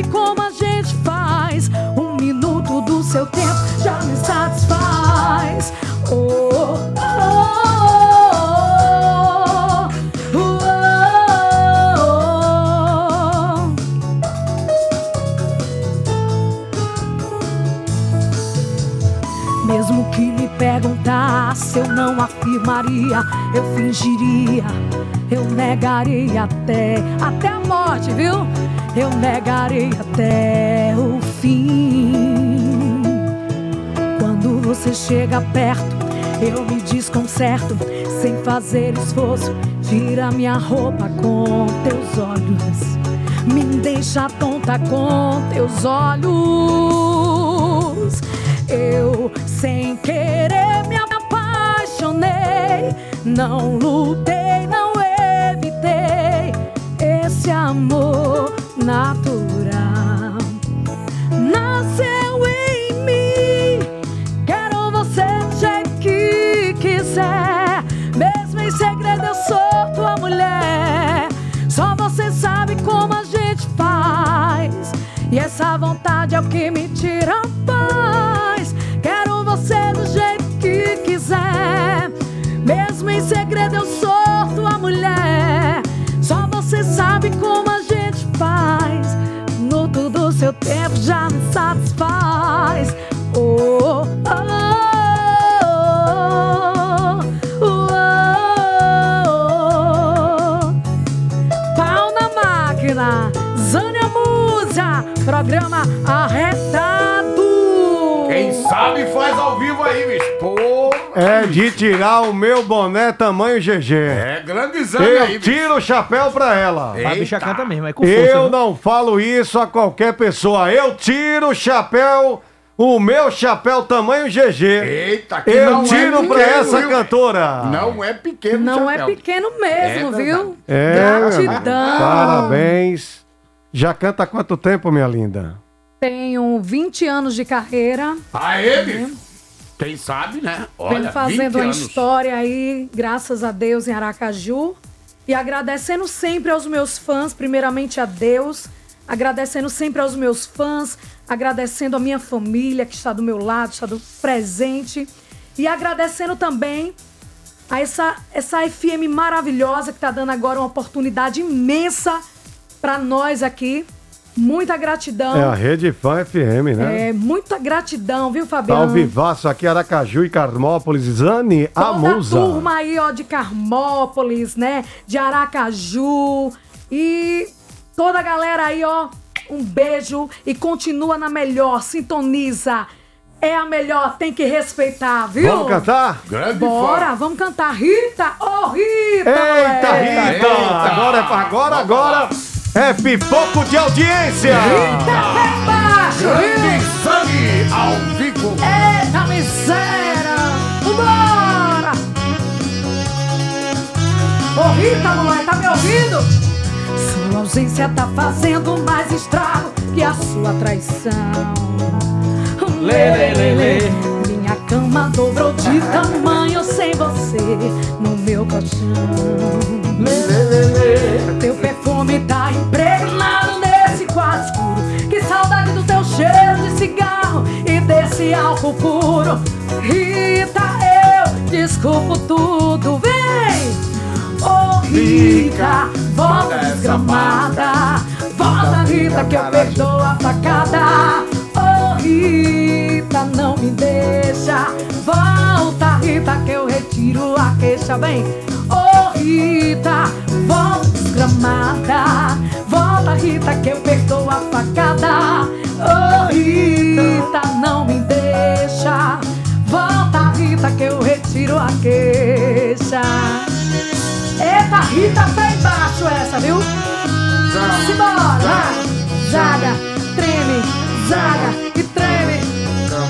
como a gente faz. Um minuto do seu tempo já me satisfaz. Oh, oh, oh, oh, oh. Mesmo que me perguntasse, eu não afirmaria, eu fingiria, eu negaria até, até a morte, viu? Eu negarei até o fim. Quando você chega perto, eu me desconcerto, sem fazer esforço, tira minha roupa com teus olhos, me deixa tonta com teus olhos. Eu, sem querer, me apaixonei. Não lutei, amor natural. Nasceu em mim. Quero você do jeito que quiser. Mesmo em segredo, eu sou tua mulher. Só você sabe como a gente faz. E essa vontade é o que me tira Sabe faz ao vivo aí, bicho. Pô, É de tirar o meu boné tamanho GG. é grande exame Eu aí, bicho. tiro o chapéu pra ela. A bicha canta mesmo, é com força. Eu viu? não falo isso a qualquer pessoa. Eu tiro o chapéu, o meu chapéu tamanho GG. Eita, que Eu não é tiro pra pequeno, essa viu? cantora. Não é pequeno Não é chapéu. pequeno mesmo, É viu? É, Gratidão. Parabéns. Já canta há quanto tempo, minha linda? Tenho 20 anos de carreira. Aê, bicho. Quem sabe, né? Olha, Venho fazendo 20 uma história aí, graças a Deus, em Aracaju. E agradecendo sempre aos meus fãs, primeiramente a Deus, agradecendo sempre aos meus fãs, agradecendo a minha família que está do meu lado, está do presente. E agradecendo também a essa, essa FM maravilhosa que está dando agora uma oportunidade imensa para nós aqui. Muita gratidão. É a Rede Fã FM, né? É, muita gratidão, viu, Tá Fabiano? ao vivaço aqui, Aracaju e Carmópolis. Zane Toda a Amusa. turma aí, ó, de Carmópolis, né? De Aracaju. E toda a galera aí, ó, um beijo e continua na melhor, sintoniza. É a melhor, tem que respeitar, viu? Vamos cantar? Grande Bora, vamos cantar. Rita, ô Rita! Eita, moleque. Rita! Agora, é- agora, agora é pipoco de audiência! Rita, pé embaixo, Grande sangue ao vivo. Eita miséria! Vambora! Ô Rita, mulher, tá me ouvindo? Sua ausência tá fazendo mais estrago que a sua traição. Lê, lê, lê, lê. Minha cama dobrou de tamanho sem você no meu colchão. Lê, lê, lê, lê. Teu perfume tá impregnado nesse quarto escuro. Que saudade do teu cheiro de cigarro e desse álcool puro. Rita, eu desculpo tudo, vem! Ô Rita, volta desgramada. Volta, Rita, que eu perdoo a facada. Ô Rita, não me deixa. Volta, Rita, que eu retiro a queixa. Vem, ô Rita, volta desgramada. Volta, Rita, que eu perdoo a facada. Ô Rita, não me deixa. Volta, Rita, que eu retiro a queixa. Eita, Rita, pra embaixo essa, viu? Simbora, vai! Zaga, treme, zaga e treme.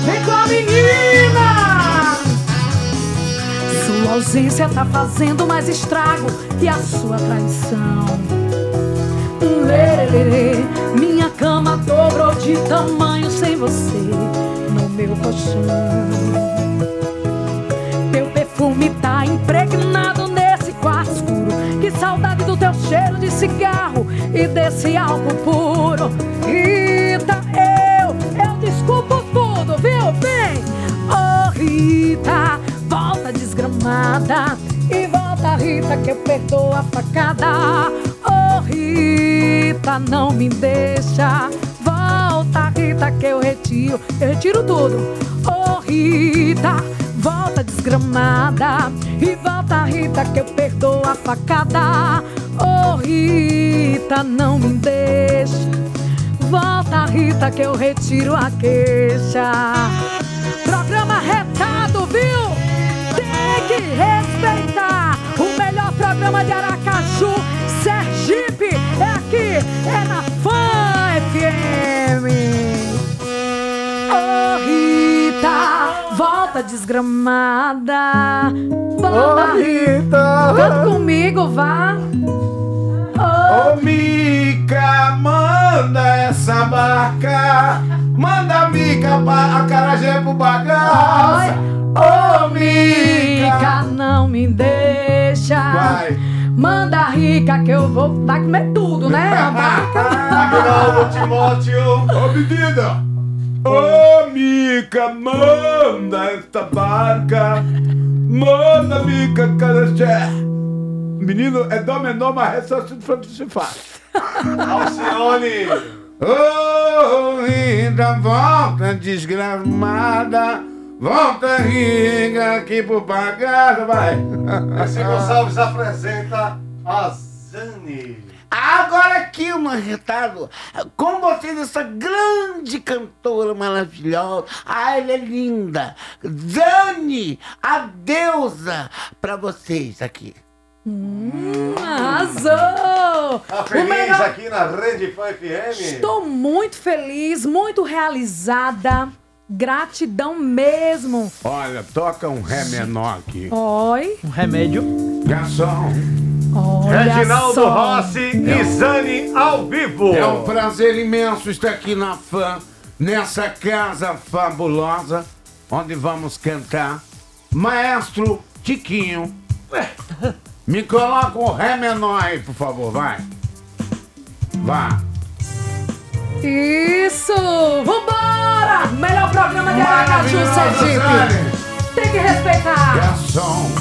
Vem com a menina! Sua ausência tá fazendo mais estrago que a sua traição. Lê. Minha cama dobrou de tamanho sem você no meu colchão. Teu perfume tá impregnado nesse quarto escuro. Que saudade do teu cheiro de cigarro e desse álcool puro. Rita, desgramada. E volta, Rita, que eu perdoo a facada. Ô Rita, não me deixa. Volta, Rita, que eu retiro, eu retiro tudo. Ô Rita, volta desgramada. E volta, Rita, que eu perdoo a facada. Ô Rita, não me deixa. Volta, Rita, que eu retiro a queixa. Programa retado, viu? Respeitar. O melhor programa de Aracaju, Sergipe, é aqui, é na Fã FM. Ô Rita, volta desgramada. Volta, Ô, Rita. Canta comigo, vá. Ô Mica, manda essa barca, manda a Mica pra acarajé pro bagaço. Ô Mica, Rica, não me deixa. Vai. Manda rica que eu vou vai comer tudo, né? A barca. Aguinaldo Timóteo. Ô menina, ô Mica, manda essa barca, manda Mica acarajé. Menino, é dó menor, mas é só se faz. Alcione! Ô, linda, volta desgramada, volta rica aqui pro bagaço, vai. Esse Gonçalves apresenta a Zane. Agora aqui, um arretado, com vocês, essa grande cantora maravilhosa. Ah, ela é linda. Dani, a deusa, pra vocês aqui. Hum, arrasou! Tá O feliz melhor- aqui na Rede Fã FM? Estou muito feliz, muito realizada. Gratidão mesmo. Olha, toca um ré menor aqui. Oi. Um remédio. Garçom. Olha Reginaldo só. Rossi e Zane ao vivo. É um prazer imenso estar aqui na fã, nessa casa fabulosa, onde vamos cantar. Maestro Tiquinho. Me coloca um ré menor aí, por favor, vai. Vá. Isso! Vambora! Melhor programa de Aracaju, Sergipe. Tem que respeitar. Garçom,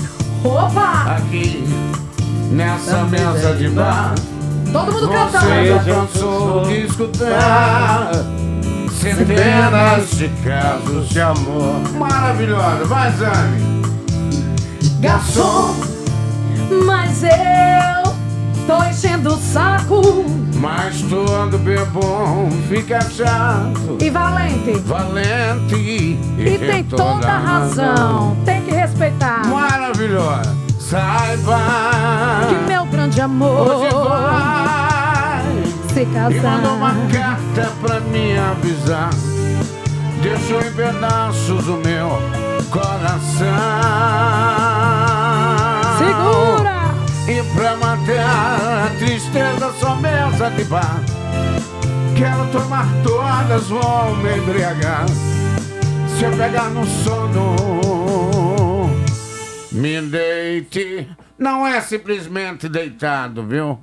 Opa! aqui, nessa mesa de bar. Todo mundo Você cantando. já cansou de escutar centenas de casos de amor. Maravilhosa, vai, Zane. Garçom, mas eu tô enchendo o saco. Mas todo bebom fica chato, E valente. valente E tem toda a razão. Tem que respeitar. Maravilhosa, saiba Que meu grande amor hoje vai. se E mandou uma casar. carta pra me avisar. Deixou em pedaços o meu coração. E pra matar a tristeza só mesa de bar Quero tomar todas, vou me embriagar. Se eu pegar no sono Me deite. Não é simplesmente deitado, viu?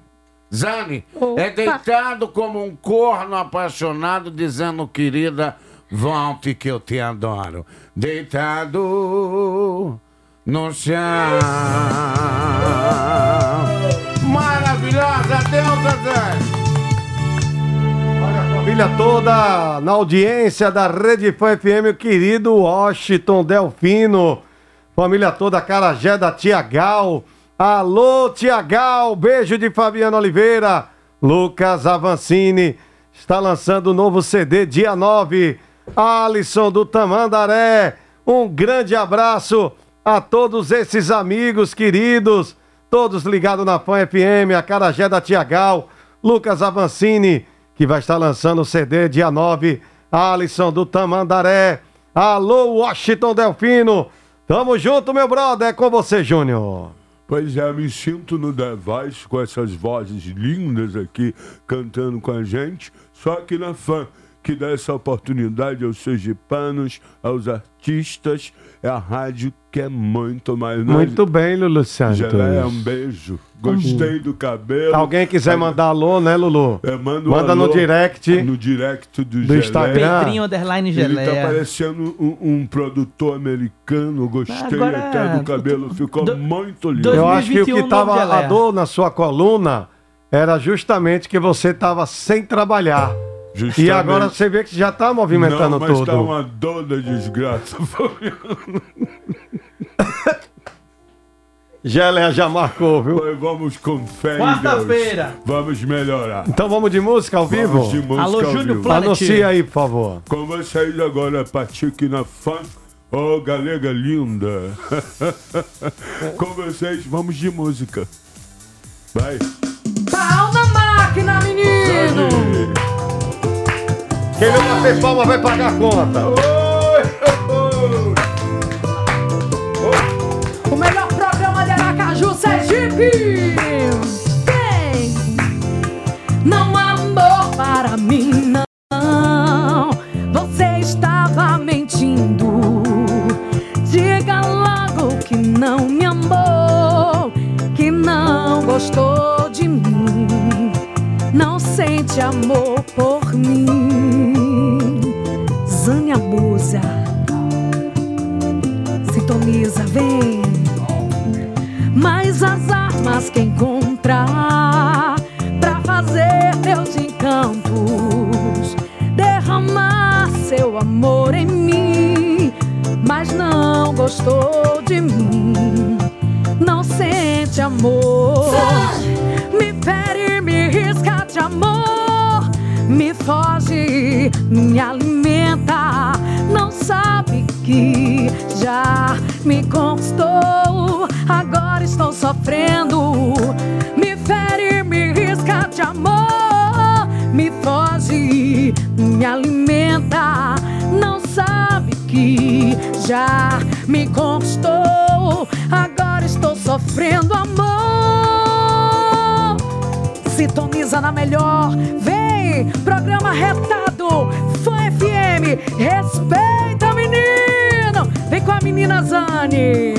Zane, é deitado como um corno apaixonado Dizendo, querida, volte que eu te adoro. Deitado no chão Família toda na audiência da Rede Fã FM, o querido Washington Delfino. Família toda, Carajé da Tia Gal. Alô, Tia Gal, beijo de Fabiano Oliveira. Lucas Avancini está lançando o novo CD dia 9. Alisson do Tamandaré, um grande abraço a todos esses amigos queridos, todos ligados na Fã FM, a Carajé da Tia Gal, Lucas Avancini, que vai estar lançando o CD dia 9. Alisson do Tamandaré. Alô, Washington Delfino. Tamo junto, meu brother. É com você, Júnior. Pois é, me sinto no The Voice com essas vozes lindas aqui cantando com a gente, só que na fã. Que dá essa oportunidade aos sergipanos, aos artistas. É a rádio que é muito mais. Muito bem, Lulu Santos. Geleia, um beijo. Gostei do cabelo. Alguém quiser mandar alô, né, Lulu? É, manda, um Manda no alô direct. No direct do, do Instagram. Pedrinho Underline Ele tá Geleia. parecendo um, um produtor americano. Gostei Agora, até do cabelo. Ficou muito lindo. Eu acho que o que 2021 tava a Geleia. dor na sua coluna era justamente que você estava sem trabalhar. E Justamente. agora você vê que já tá movimentando Não, mas tudo. tá uma dor da desgraça. Geleia já marcou, viu? Mas vamos com fé em Quarta-feira. Vamos melhorar. Então vamos de música ao vivo? Vamos de música Alô, ao Júnior vivo. Planet. Anuncia aí, por favor. Com vocês agora, Patique na Funk. Ô, galega linda. com vocês, vamos de música. Vai. Pau na máquina, menino! Quem não bater palma vai pagar a conta. O melhor programa de Aracaju, Sergipe! Tem! Não há amor para mim, não. Você estava mentindo. Diga logo que não me amou, que não gostou de mim, não sente amor por mim. Musa sintoniza, vem. Mas as armas que encontrar pra fazer teus encantos, derramar seu amor em mim, mas não gostou de mim, não sente amor. Me fere, me risca de amor, me foge, me alimenta, não sabe que já me conquistou. Agora estou sofrendo, me fere, me risca de amor, me foge, me alimenta, não sabe que já me conquistou. Agora estou sofrendo amor. Sintoniza na melhor. Vem, programa retado. Fã FM. Respeita, menino. Vem com a menina Zane.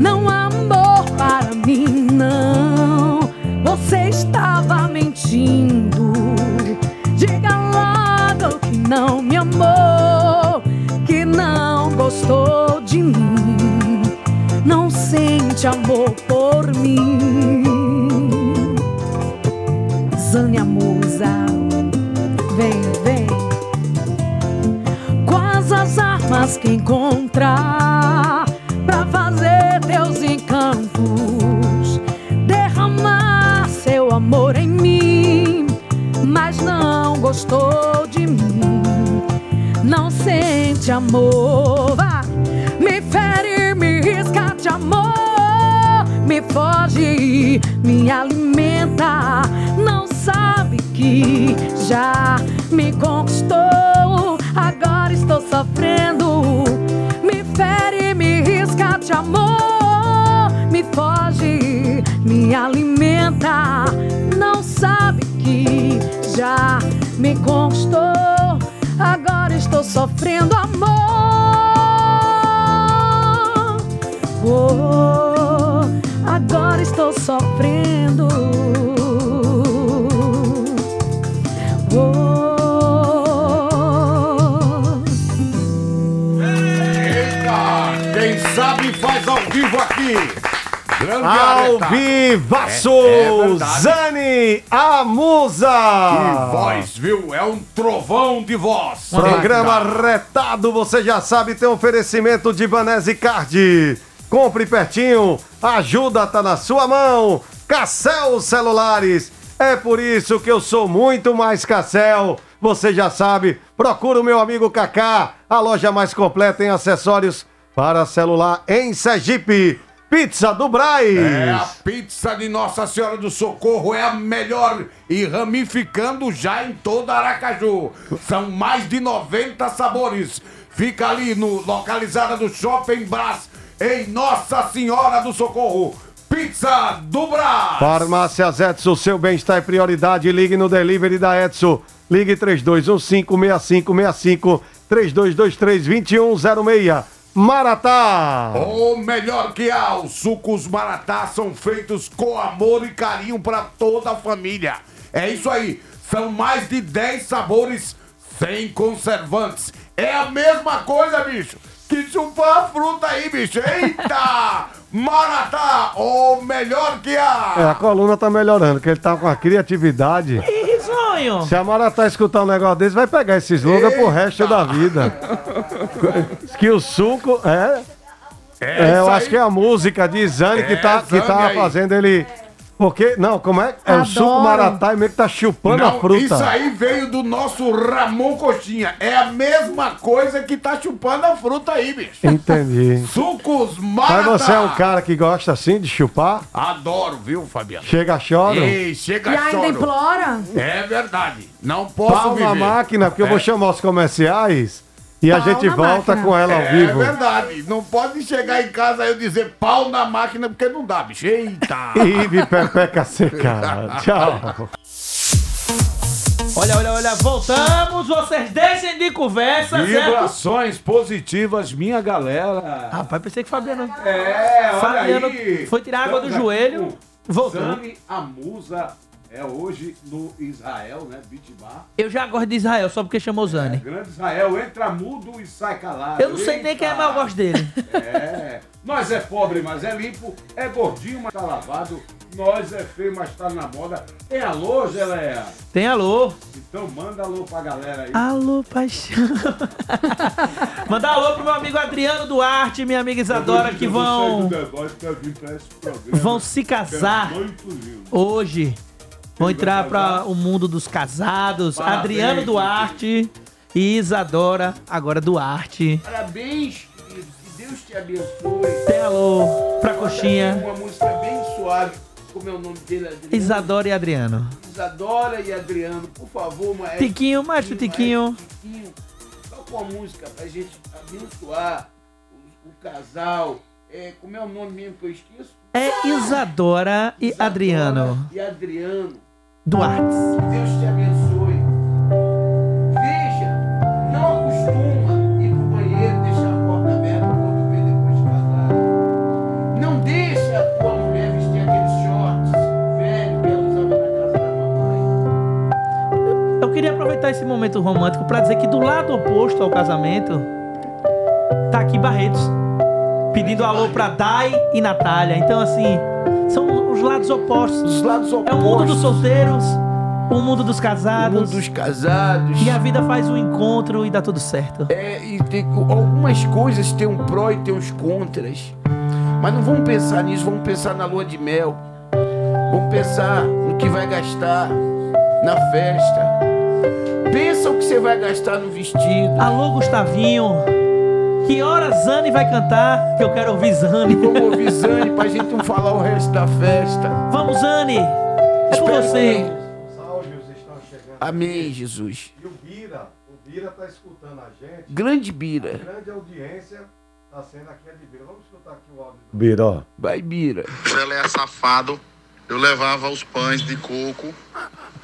Não há amor para mim, não. Você estava mentindo. Diga logo que não me amou, que não gostou de mim, não sente amor. Zânia Musa, vem, vem. Quais as armas que encontrar pra fazer teus encantos, derramar seu amor em mim, mas não gostou de mim, não sente amor. Vá, foge, me alimenta, não sabe que já me conquistou. Agora estou sofrendo, me fere, me risca de amor, me foge, me alimenta, não sabe que já me conquistou. Agora estou sofrendo amor. Ao Areta. vivaço, É- é. Zane, a musa. Que voz, viu? É um trovão de voz. Programa retado, você já sabe, tem oferecimento de Banese Card. Compre pertinho, ajuda tá na sua mão. Cassel Celulares, é por isso que eu sou muito mais Cassel. Você já sabe, procura o meu amigo Kaká, a loja mais completa em acessórios para celular em Sergipe. Pizza do Braz. É, a pizza de Nossa Senhora do Socorro é a melhor e ramificando já em toda Aracaju. São mais de 90 sabores. Fica ali no localizada do Shopping Brás, em Nossa Senhora do Socorro. Pizza do Brás. Farmácias Edson, seu bem-estar é prioridade. Ligue no delivery da Edson. Ligue 3215-6565, 3223-2106. Maratá! O melhor que há, os sucos Maratá são feitos com amor e carinho para toda a família. É isso aí, são mais de 10 sabores sem conservantes. É a mesma coisa, bicho, que chupar a fruta aí, bicho. Eita! Maratá, o melhor que há! É, a coluna tá melhorando, que ele tá com a criatividade. Ih, sonho! Se a Maratá escutar um negócio desse, vai pegar esse slogan pro resto da vida. que o suco é. É, É, eu acho aí. que é a música de Zane que É, tá, que tá fazendo ele. Porque, não, como é? É o Adoro. suco Maratá e meio que tá chupando a fruta. isso aí veio do nosso Ramon Coxinha. É a mesma coisa que tá chupando a fruta aí, bicho. Entendi. Sucos Mas Maratá. você é um cara que gosta assim de chupar? Adoro, viu, Fabiano? Chega, chora. Ei, chega, E ainda choro. implora? É verdade. Não posso Pau na viver. máquina, porque eu É. vou chamar os comerciais e a Pau gente na volta máquina. com ela ao É vivo. verdade. Não pode chegar em casa e eu dizer pau na máquina, porque não dá, bicho. Eita. Ive Pepeca Seca. Tchau. Olha, olha, olha, voltamos, vocês deixem de conversa, certo? Vibrações positivas, minha galera. Rapaz, pensei que Fabiano. É, olha Fabiano aí. foi tirar água do joelho, voltou. Sami, a musa, é hoje no Israel, né? Beach Bar. Eu já gosto de Israel, só porque chamou Zane. Grande Israel, entra mudo e sai calado. Eu não sei nem quem é, mas eu gosto dele. É. Nós é pobre, mas é limpo. É gordinho, mas tá lavado. Nós é feio, mas tá na moda. É alô, Geleia? Tem alô. Então manda alô pra galera aí. Alô, paixão. Mandar alô pro meu amigo Adriano Duarte, minha amiga Isadora, que vão, vão se casar hoje. Vão entrar para o mundo dos casados. Parabéns, Adriano Duarte e Isadora, agora Duarte. Parabéns. Que Deus te abençoe. Tem alô pra coxinha. Uma música bem suave. Como é o nome dele? Adriano? Isadora e Adriano. Isadora e Adriano. Por favor, maestro. Tiquinho, maestro Tiquinho. Tiquinho. Toca uma música pra gente abençoar o, o casal. É, como é o nome mesmo que eu esqueço? É Isadora e Adriano E Adriano. Duarte. Deus te abençoe. Veja, não acostuma ir pro banheiro, deixar a porta aberta quando vê depois de casar. Não deixa a tua mulher vestir aqueles shorts velho que ela usava na casa da mamãe. Eu queria aproveitar esse momento romântico pra dizer que do lado oposto ao casamento tá aqui Barretos. Pedindo alô pra Dai e Natália. Então, assim, lados opostos. Os lados opostos. É o mundo dos solteiros, o mundo dos casados. O mundo dos casados. E a vida faz um encontro e dá tudo certo. É, e tem, algumas coisas tem um pró e tem uns contras. Mas não vamos pensar nisso, vamos pensar na lua de mel. Vamos pensar no que vai gastar na festa. Pensa o que você vai gastar no vestido. Alô, Gustavinho. Que hora Zane vai cantar? Que eu quero ouvir Zane. Vamos ouvir Zane pra gente não falar o resto da festa. Vamos, Zane. É com Espero você. que- Áudios estão chegando. Amém, Jesus. E o Bira, o Bira tá escutando a gente. Grande Bira. A grande audiência tá sendo aqui a de Bira. Vamos escutar aqui o áudio do Bira, ó. Vai, Bira. Ele é safado. Eu levava os pães de coco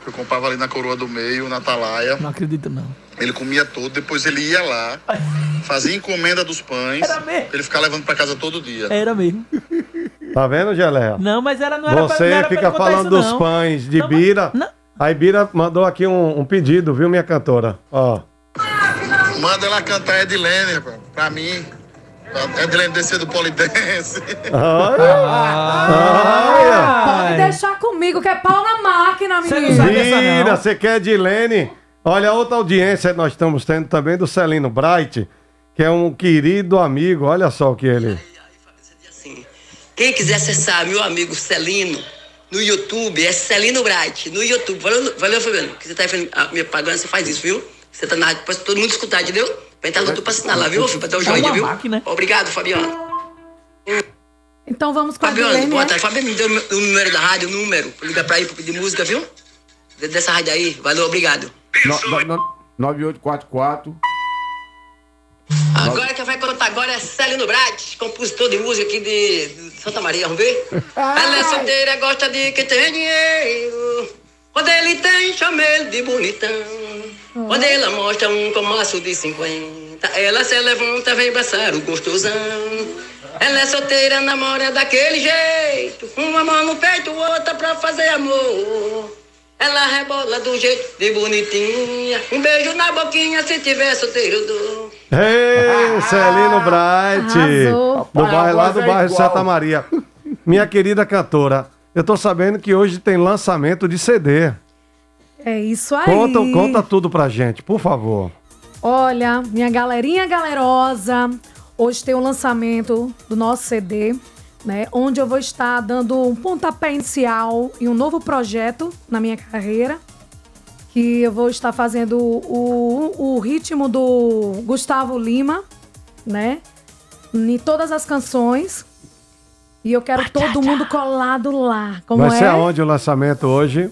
eu comprava ali na Coroa do Meio, na Atalaia. Não acredito, não. Ele comia todo, depois ele ia lá, fazia encomenda dos pães, Era mesmo? pra ele ficar levando pra casa todo dia. Era mesmo. Tá vendo, Geleia? Não, mas era, não era pra, Você não era pra fica contar falando isso, dos não. pães de Não, mas- Bira. não. Aí Bira mandou aqui um, um pedido, viu, minha cantora? Ó. Manda ela cantar Edilene, pra mim. Pra Edilene descer do polidense. Pode deixar comigo, que é pau na máquina, menino. Bira, você quer de Lene? Olha, outra audiência nós estamos tendo também do Celino Bright, que é um querido amigo. Olha só o que ele. Quem quiser acessar meu amigo Celino no YouTube, é Celino Bright, no YouTube. Valeu, valeu Fabiano. Que você tá ah, me pagando, você faz isso, viu? Você tá na rádio todo mundo escutar, entendeu? Vai entrar no YouTube pra assinar lá, viu, filho? Pra dar o É joinha, uma viu? máquina. Obrigado, Fabiano. Então vamos com a Fabiano, Dilene, boa tarde. Fabiano me deu o número da rádio, o número. Pra ligar pra aí pra pedir música, viu? Dessa rádio aí. Valeu, obrigado. No- no- no- 9844. Agora quem vai contar agora é Celino Brat, compositor de música aqui de de Santa Maria, vamos ver? Ela é solteira, gosta de quem tem dinheiro. Quando ele tem, chama ele de bonitão. Quando ela mostra um comaço de 50, ela se levanta, vem abraçar o gostosão. Ela é solteira, namora daquele jeito. Uma mão no peito, outra pra fazer amor. Ela rebola do jeito de bonitinha. Um beijo na boquinha, se tiver solteiro dou. Ei, Celino Bright. Arrasou. Do bairro lá do é bairro igual. Santa Maria. Minha querida cantora, eu tô sabendo que hoje tem lançamento de CD. É isso aí. Conta, conta tudo pra gente, por favor. Olha, minha galerinha galerosa, hoje tem o lançamento do nosso CD, né? Onde eu vou estar dando um pontapé inicial em um novo projeto na minha carreira. Que eu vou estar fazendo o, o ritmo do Gustavo Lima, né? Em todas as canções. E eu quero todo mundo colado lá. Como Vai é? ser aonde o lançamento hoje?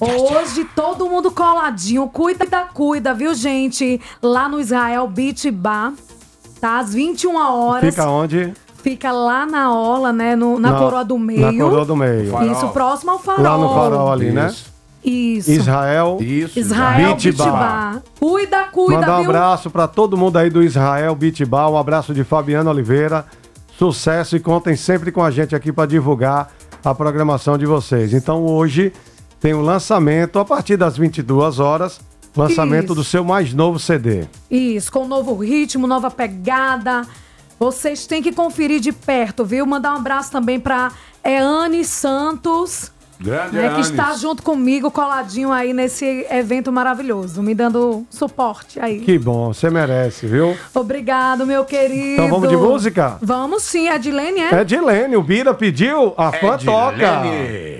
Hoje todo mundo coladinho, cuida, cuida, viu, gente? Lá no Israel Beach Bar, tá? Às 21 horas. Fica onde? Fica lá na Ola, né? no- na, Na- Coroa do Meio. na Coroa do Meio. Isso, próximo ao farol. Lá no farol ali, né? Isso. Israel. Israel Beach, Bar. Cuida, cuida, Mandar um viu? abraço pra todo mundo aí do Israel Beach Bar, um abraço de Fabiano Oliveira. Sucesso e contem sempre com a gente aqui pra divulgar a programação de vocês. Então hoje tem um lançamento a partir das 22 horas, lançamento Isso. do seu mais novo CD. Isso, com novo ritmo, nova pegada. Vocês têm que conferir de perto, viu? Mandar um abraço também pra Eane Santos. Grande né, que está junto comigo, coladinho aí nesse evento maravilhoso, me dando suporte aí. Que bom, você merece, viu? Obrigado, meu querido. Então vamos de música? Vamos sim, a Dilene é? É Dilene, o Bira pediu, a fã toca.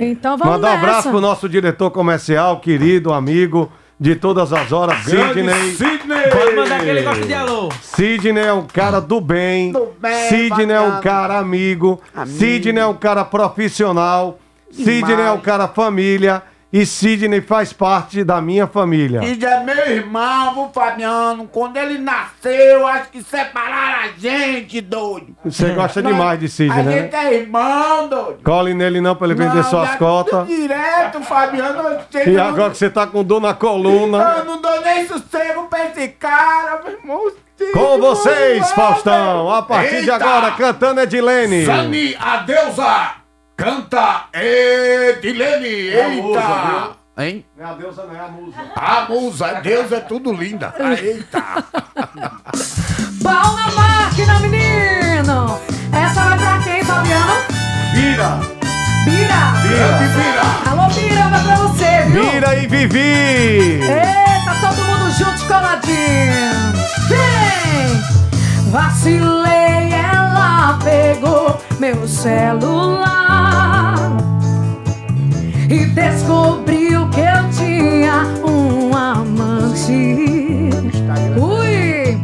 Então vamos Mandar um nessa. abraço pro nosso diretor comercial, querido amigo de todas as horas, Grande Sidney. Sidney! Pode mandar aquele gosto de alô. Sidney é um cara do bem. bem, Sidney é um bacana. cara amigo. Amigo. Sidney é um cara profissional. Sidney é um cara família. E Sidney faz parte da minha família. Isso é meu irmão, viu, Fabiano? Quando ele nasceu, acho que separaram a gente, doido. Você gosta Nós- demais de Sidney, A né? gente é irmão, doido. Cole nele não pra ele vender Não, suas já cotas. Direto, Fabiano. eu E agora que você tá com dor na coluna. Eu não dou nem sossego pra esse cara, meu irmão. Com vocês, Faustão. A partir de Eita. agora, cantando Edilene. Sani, a deusa, canta Edilene. É Eita. Hein? Não é a deusa, não é a musa. A musa, a deusa é tudo linda. Eita. Pau na máquina, menino! Essa vai pra quem, Fabiano? Vira! Vira! Grande Vira! Alô, Vira, vai pra você, viu? Vira e Vivi! Eita, todo mundo junto, coladinho! Vem! Vacilei, ela pegou meu celular e descobriu que eu tinha um amante. Ui!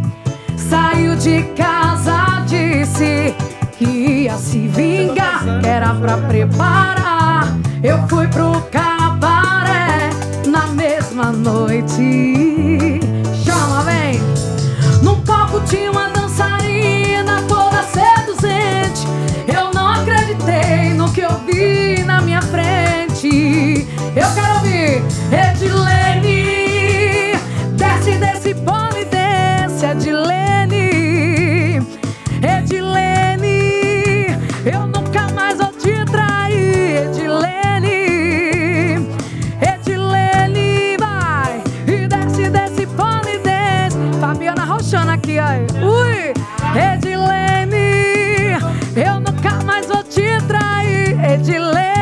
Saiu de casa, disse que ia se vingar, que era pra preparar. Eu fui pro cabaré na mesma noite. Eu quero ouvir Edilene. Desce desse desce, Edilene. Edilene, eu nunca mais vou te trair, Edilene. Edilene, vai e desce, pole, desce. Fabiana roxando aqui, ó. Ui, Edilene, eu nunca mais vou te trair, Edilene.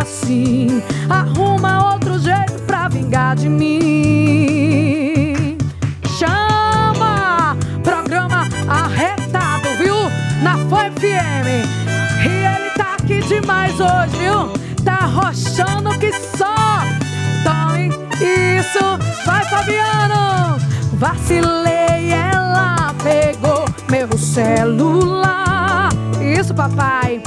Assim, arruma outro jeito pra vingar de mim. Chama! Programa arretado, viu? Na Foi FM. E ele tá aqui demais hoje, viu? Tá rochando que só. Tome isso. Vai, Fabiano! Vacilei, ela pegou meu celular. Isso, papai.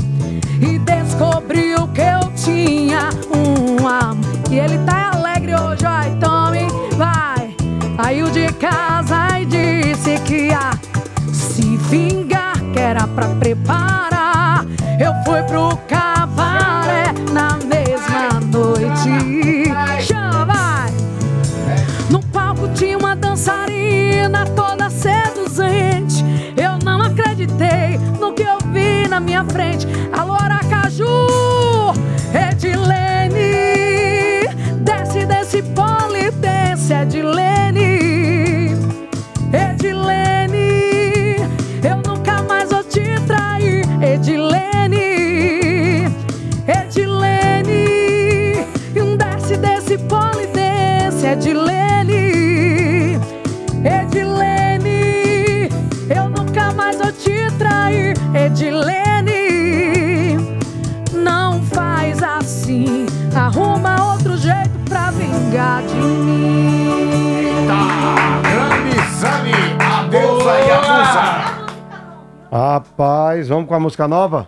Pra preparar. Eu fui pro cabaré na mesma noite. Chama, vai! No palco tinha uma dançarina toda seduzente. Eu não acreditei no que eu vi na minha frente. Alô, Rapaz, vamos com a música nova?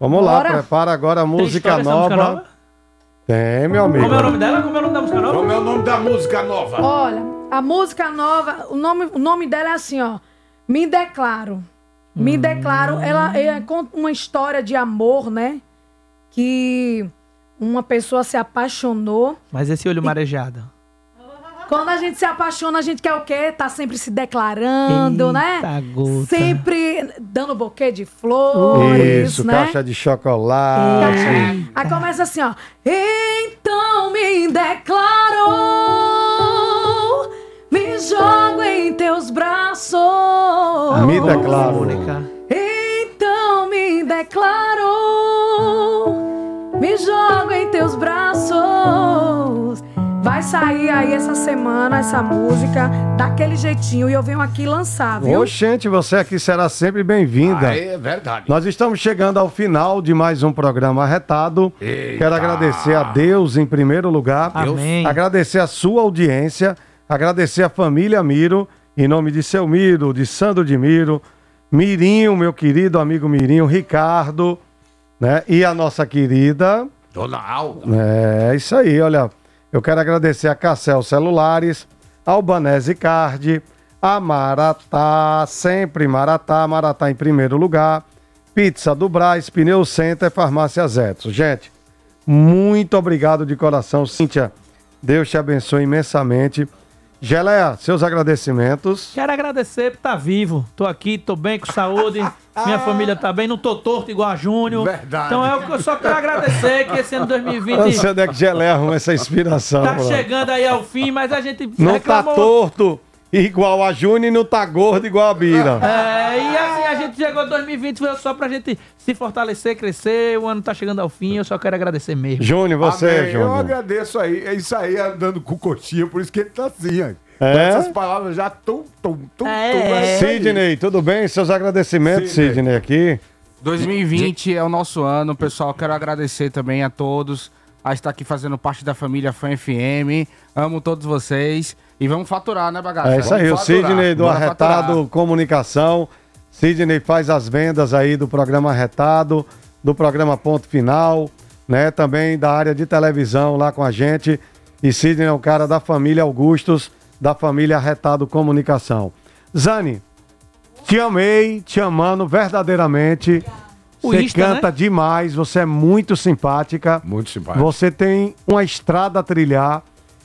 Vamos lá, Bora. prepara agora a música nova. Tem, meu amigo. Como é o nome dela? Como é o nome da música nova? Como é o nome da música nova? Olha, a música nova, o nome, o nome dela é assim, ó. Me declaro. Me declaro. Ela, ela conta uma história de amor, né? Que uma pessoa se apaixonou. Mas esse olho marejado. Quando a gente se apaixona, a gente quer o quê? Tá sempre se declarando, né? Eita, gota. Sempre dando buquê de flores, Isso, né? caixa de chocolate. Aí começa assim, ó. Então me declarou, me jogo em teus braços. Me declaro. Então me declarou, me jogo em teus braços. Vai sair aí essa semana essa música daquele jeitinho e eu venho aqui lançar, viu? Oxente, você aqui será sempre bem-vinda. Ah, é verdade. Nós estamos chegando ao final de mais um programa arretado. Quero agradecer a Deus em primeiro lugar. Amém. Agradecer a sua audiência. Agradecer a família Miro. Em nome de seu Miro, de Sandro de Miro. Mirinho, meu querido amigo Mirinho. Ricardo. Né? E a nossa querida. Dona Alda. É isso aí, olha. Eu quero agradecer a Cassel Celulares, Albanese Card, a Maratá, sempre Maratá, Maratá em primeiro lugar, Pizza do Braz, Pneu Center, Farmácia Zetso. Gente, muito obrigado de coração, Cíntia. Deus te abençoe imensamente. Geleia, seus agradecimentos. Quero agradecer por estar vivo. Tô aqui, tô bem, com saúde. Minha família tá bem, não tô torto igual a Júnior. Verdade. Então é o que eu só quero agradecer que esse ano 2020 Eu não sei onde é que Geleia arruma essa inspiração. tá pô. chegando aí ao fim, mas a gente Não tá reclamou. torto igual a Júnior e não tá gordo igual a Bira. É, e assim, a gente chegou em 2020, foi só pra gente se fortalecer, crescer. O ano tá chegando ao fim, eu só quero agradecer mesmo. Júnior, você, Amém. Eu Júnior. agradeço aí. É isso aí, andando com coxinha, por isso que ele tá assim, ó. É? Essas palavras já tum, tum, tum, É. tum. é. Sidney, tudo bem? Seus agradecimentos, Sidney. Sidney, aqui. 2020 é o nosso ano, pessoal. Quero agradecer também a todos a estar aqui fazendo parte da família Fã FM. Amo todos vocês. E vamos faturar, né, bagaça? É isso aí, o Vamos faturar. Sidney do Bora Arretado faturar. Comunicação. Sidney faz as vendas aí do programa Arretado, do programa Ponto Final, né? Também da área de televisão lá com a gente. E Sidney é um cara da família Augustos, da família Arretado Comunicação. Zani, te amei, te amando verdadeiramente. O Você canta né? demais, você é muito simpática. Muito simpático. Você tem uma estrada a trilhar.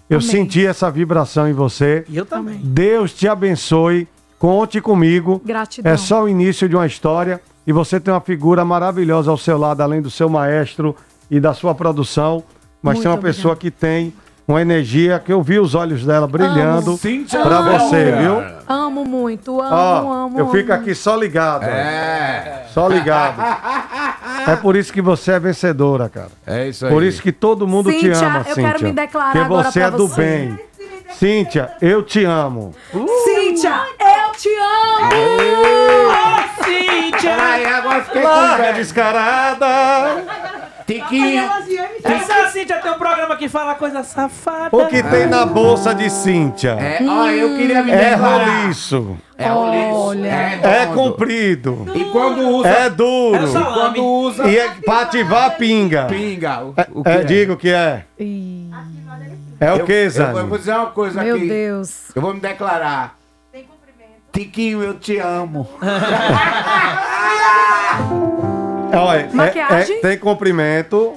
Eu Amém. senti essa vibração em você. Eu também. Deus te abençoe. Conte comigo. Gratidão. É só o início de uma história e você tem uma figura maravilhosa ao seu lado, além do seu maestro e da sua produção. Mas Muito tem uma obrigada. pessoa que tem uma energia que eu vi os olhos dela brilhando Velga. você, viu? Amo muito, amo, Ó, amo. eu fico amo. aqui só ligado. É. Só ligado. É por isso que você é vencedora, cara. É isso aí. Por isso que todo mundo te Cíntia, ama, eu Cíntia. quero me declarar Porque agora você pra é do você. bem. Cíntia, eu te amo. Cíntia, eu te amo! Ô, Cíntia! Peraí, agora fiquei com Vergonha. descarada. Tiquinho. Essa Cíntia tem um programa que fala coisa safada. O que tem na bolsa de Cíntia? É, ó, eu queria me É declarar. roliço. É roliço. Olha. É redondo. comprido. E quando usa... É duro. É salame. Quando usa... E é pra ativar pinga. Pinga. O, É, o que é, é? digo que é. Ih, É o Eu- que, eu, eu vou dizer uma coisa Meu aqui. Deus. Eu vou me declarar. Tiquinho, eu te amo. Olha, é- Maquiagem? é- tem comprimento,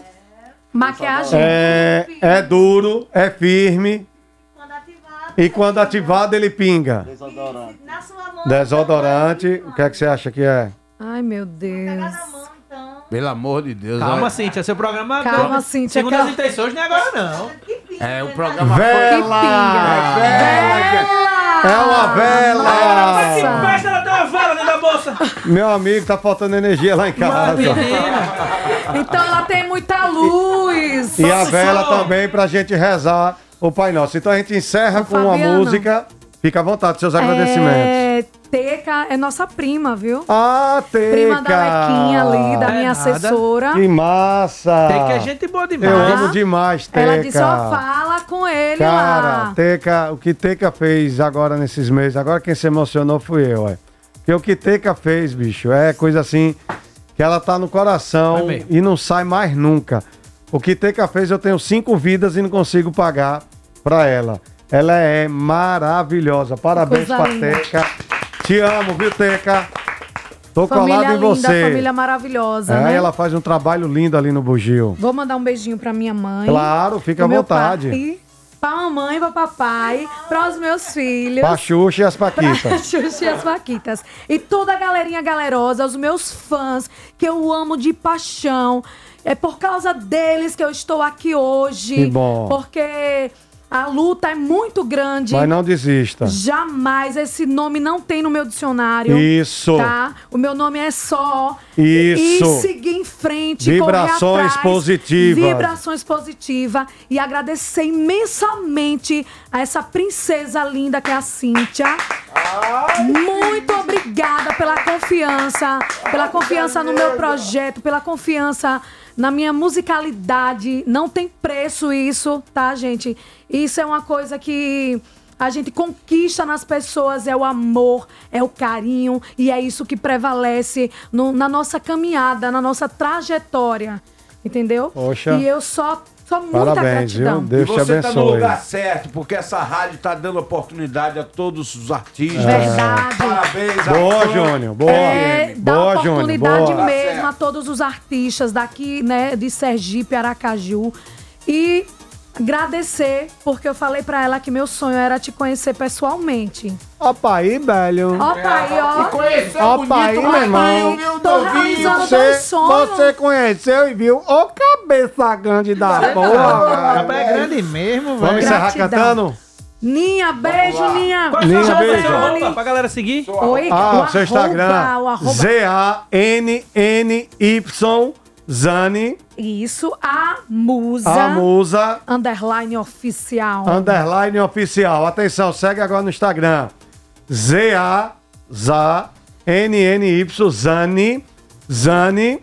Maquiagem. é, é duro, é firme. E quando ativado ele pinga. Desodorante. O que é que você acha que é? Ai, meu Deus. Pelo amor de Deus. Calma, olha. Cíntia, seu programa Calma, agora. Cíntia, Segundo calma. as intenções, não é agora, não. É, o programa Vela! Vela! É uma vela! Que festa ela tem uma vela dentro da bolsa. Meu amigo, tá faltando energia lá em casa. Então ela tem muita luz. E a vela também pra gente rezar o Pai Nosso. Então a gente encerra com uma Fabiano. música. Fica à vontade, seus agradecimentos. É, Teca é nossa prima, viu? Ah, Teca! Prima da Lequinha ali, da É minha nada. assessora. Que massa! Teca é gente boa demais. Eu amo demais, Teca. Ela disse, ó, fala com ele Cara, lá. Teca, o que Teca fez agora nesses meses, agora quem se emocionou fui eu, ué. Porque o que Teca fez, bicho, é coisa assim que ela tá no coração É e não sai mais nunca. O que Teca fez, eu tenho cinco vidas e não consigo pagar pra ela. Ela é maravilhosa. Parabéns Coisa pra linda. Teca. Te amo, viu, Teca? Tô Família colado em linda, você. família maravilhosa, é, né? ela faz um trabalho lindo ali no Bugio. Vou mandar um beijinho pra minha mãe. Claro, fica à vontade. pai, pra mamãe, pra papai, para os meus filhos. Pra Xuxa e as Pra Paquitas. Xuxa e as Paquitas. E toda a galerinha galerosa, os meus fãs, que eu amo de paixão. É por causa deles que eu estou aqui hoje. Que bom. Porque a luta é muito grande. Mas não desista. Jamais esse nome não tem no meu dicionário. Isso. Tá? O meu nome é só. Isso. E seguir em frente. Vibrações atrás, positivas. Vibrações positivas. E agradecer imensamente a essa princesa linda que é a Cíntia. Muito obrigada pela confiança, pela confiança no meu projeto, pela confiança na minha musicalidade. Não tem preço isso, tá, gente? Isso é uma coisa que a gente conquista nas pessoas, é o amor, é o carinho, e é isso que prevalece no- na nossa caminhada, na nossa trajetória. Entendeu? Poxa. E eu só, só muita Parabéns, viu? gratidão. Deus e te você tá no abençoe. lugar certo, porque essa rádio tá dando oportunidade a todos os artistas. Verdade. Parabéns, a Boa. Júnior. Boa. É, dá boa, oportunidade Boa. mesmo a todos os artistas daqui, né, de Sergipe, Aracaju. E agradecer, porque eu falei pra ela que meu sonho era te conhecer pessoalmente. Opa aí, velho. Opa aí, ó. E conheceu Opa aí, meu irmão. Tô realizando Você, sonhos. você conheceu e viu o cabeça grande da porra. Rapaz, é grande mesmo, velho. Vamos encerrar Gratidão. cantando? Ninha, beijo, Ninha. Qual é Ninha, o seu beijo. arroba pra galera seguir? Oi, Ah, o seu Instagram. o arroba- Z-A-N-N-Y Zani, Isso, a musa. a musa, Underline oficial. underline oficial. Atenção, segue agora no Instagram. Z-A-Z-A-N-N-Y Zani, Zani,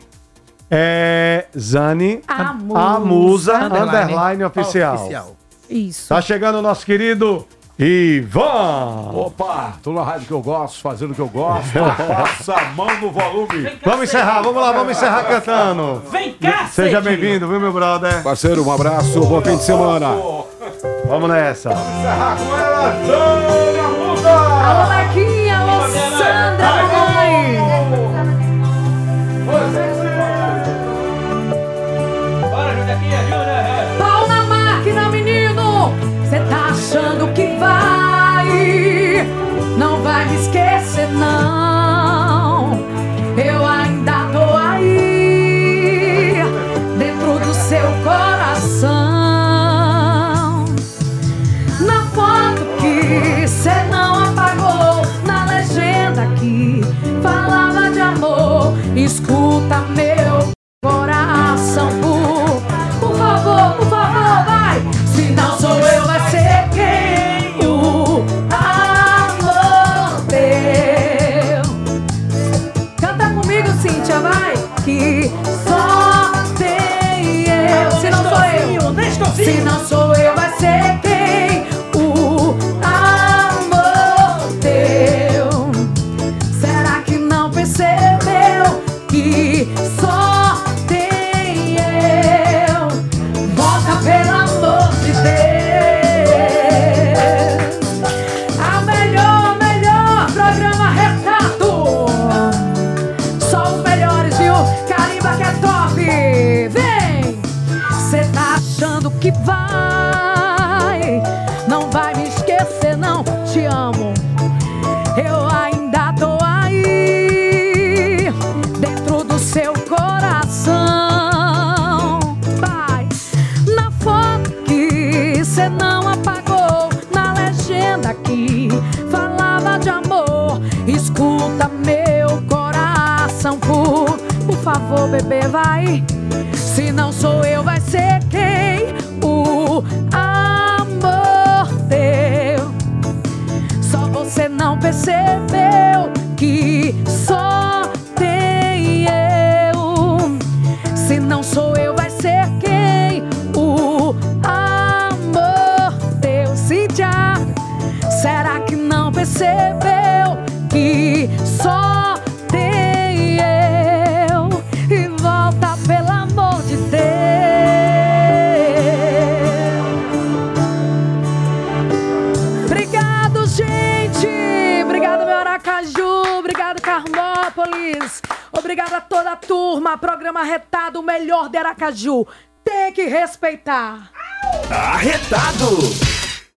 é, Zani, A a musa. musa, Underline underline oficial. oficial. Isso. Tá chegando o nosso querido Ivan. Opa, tô na rádio que eu gosto, fazendo o que eu gosto. Passa a mão no volume. Vamos encerrar, vamos lá, vamos encerrar cantando. Vem cá, Seja bem-vindo, viu, meu brother? Parceiro, um abraço, bom fim de semana. Vamos nessa. Encerrar com ela, Sandra. Alô, Lequinha, alô, Sandra,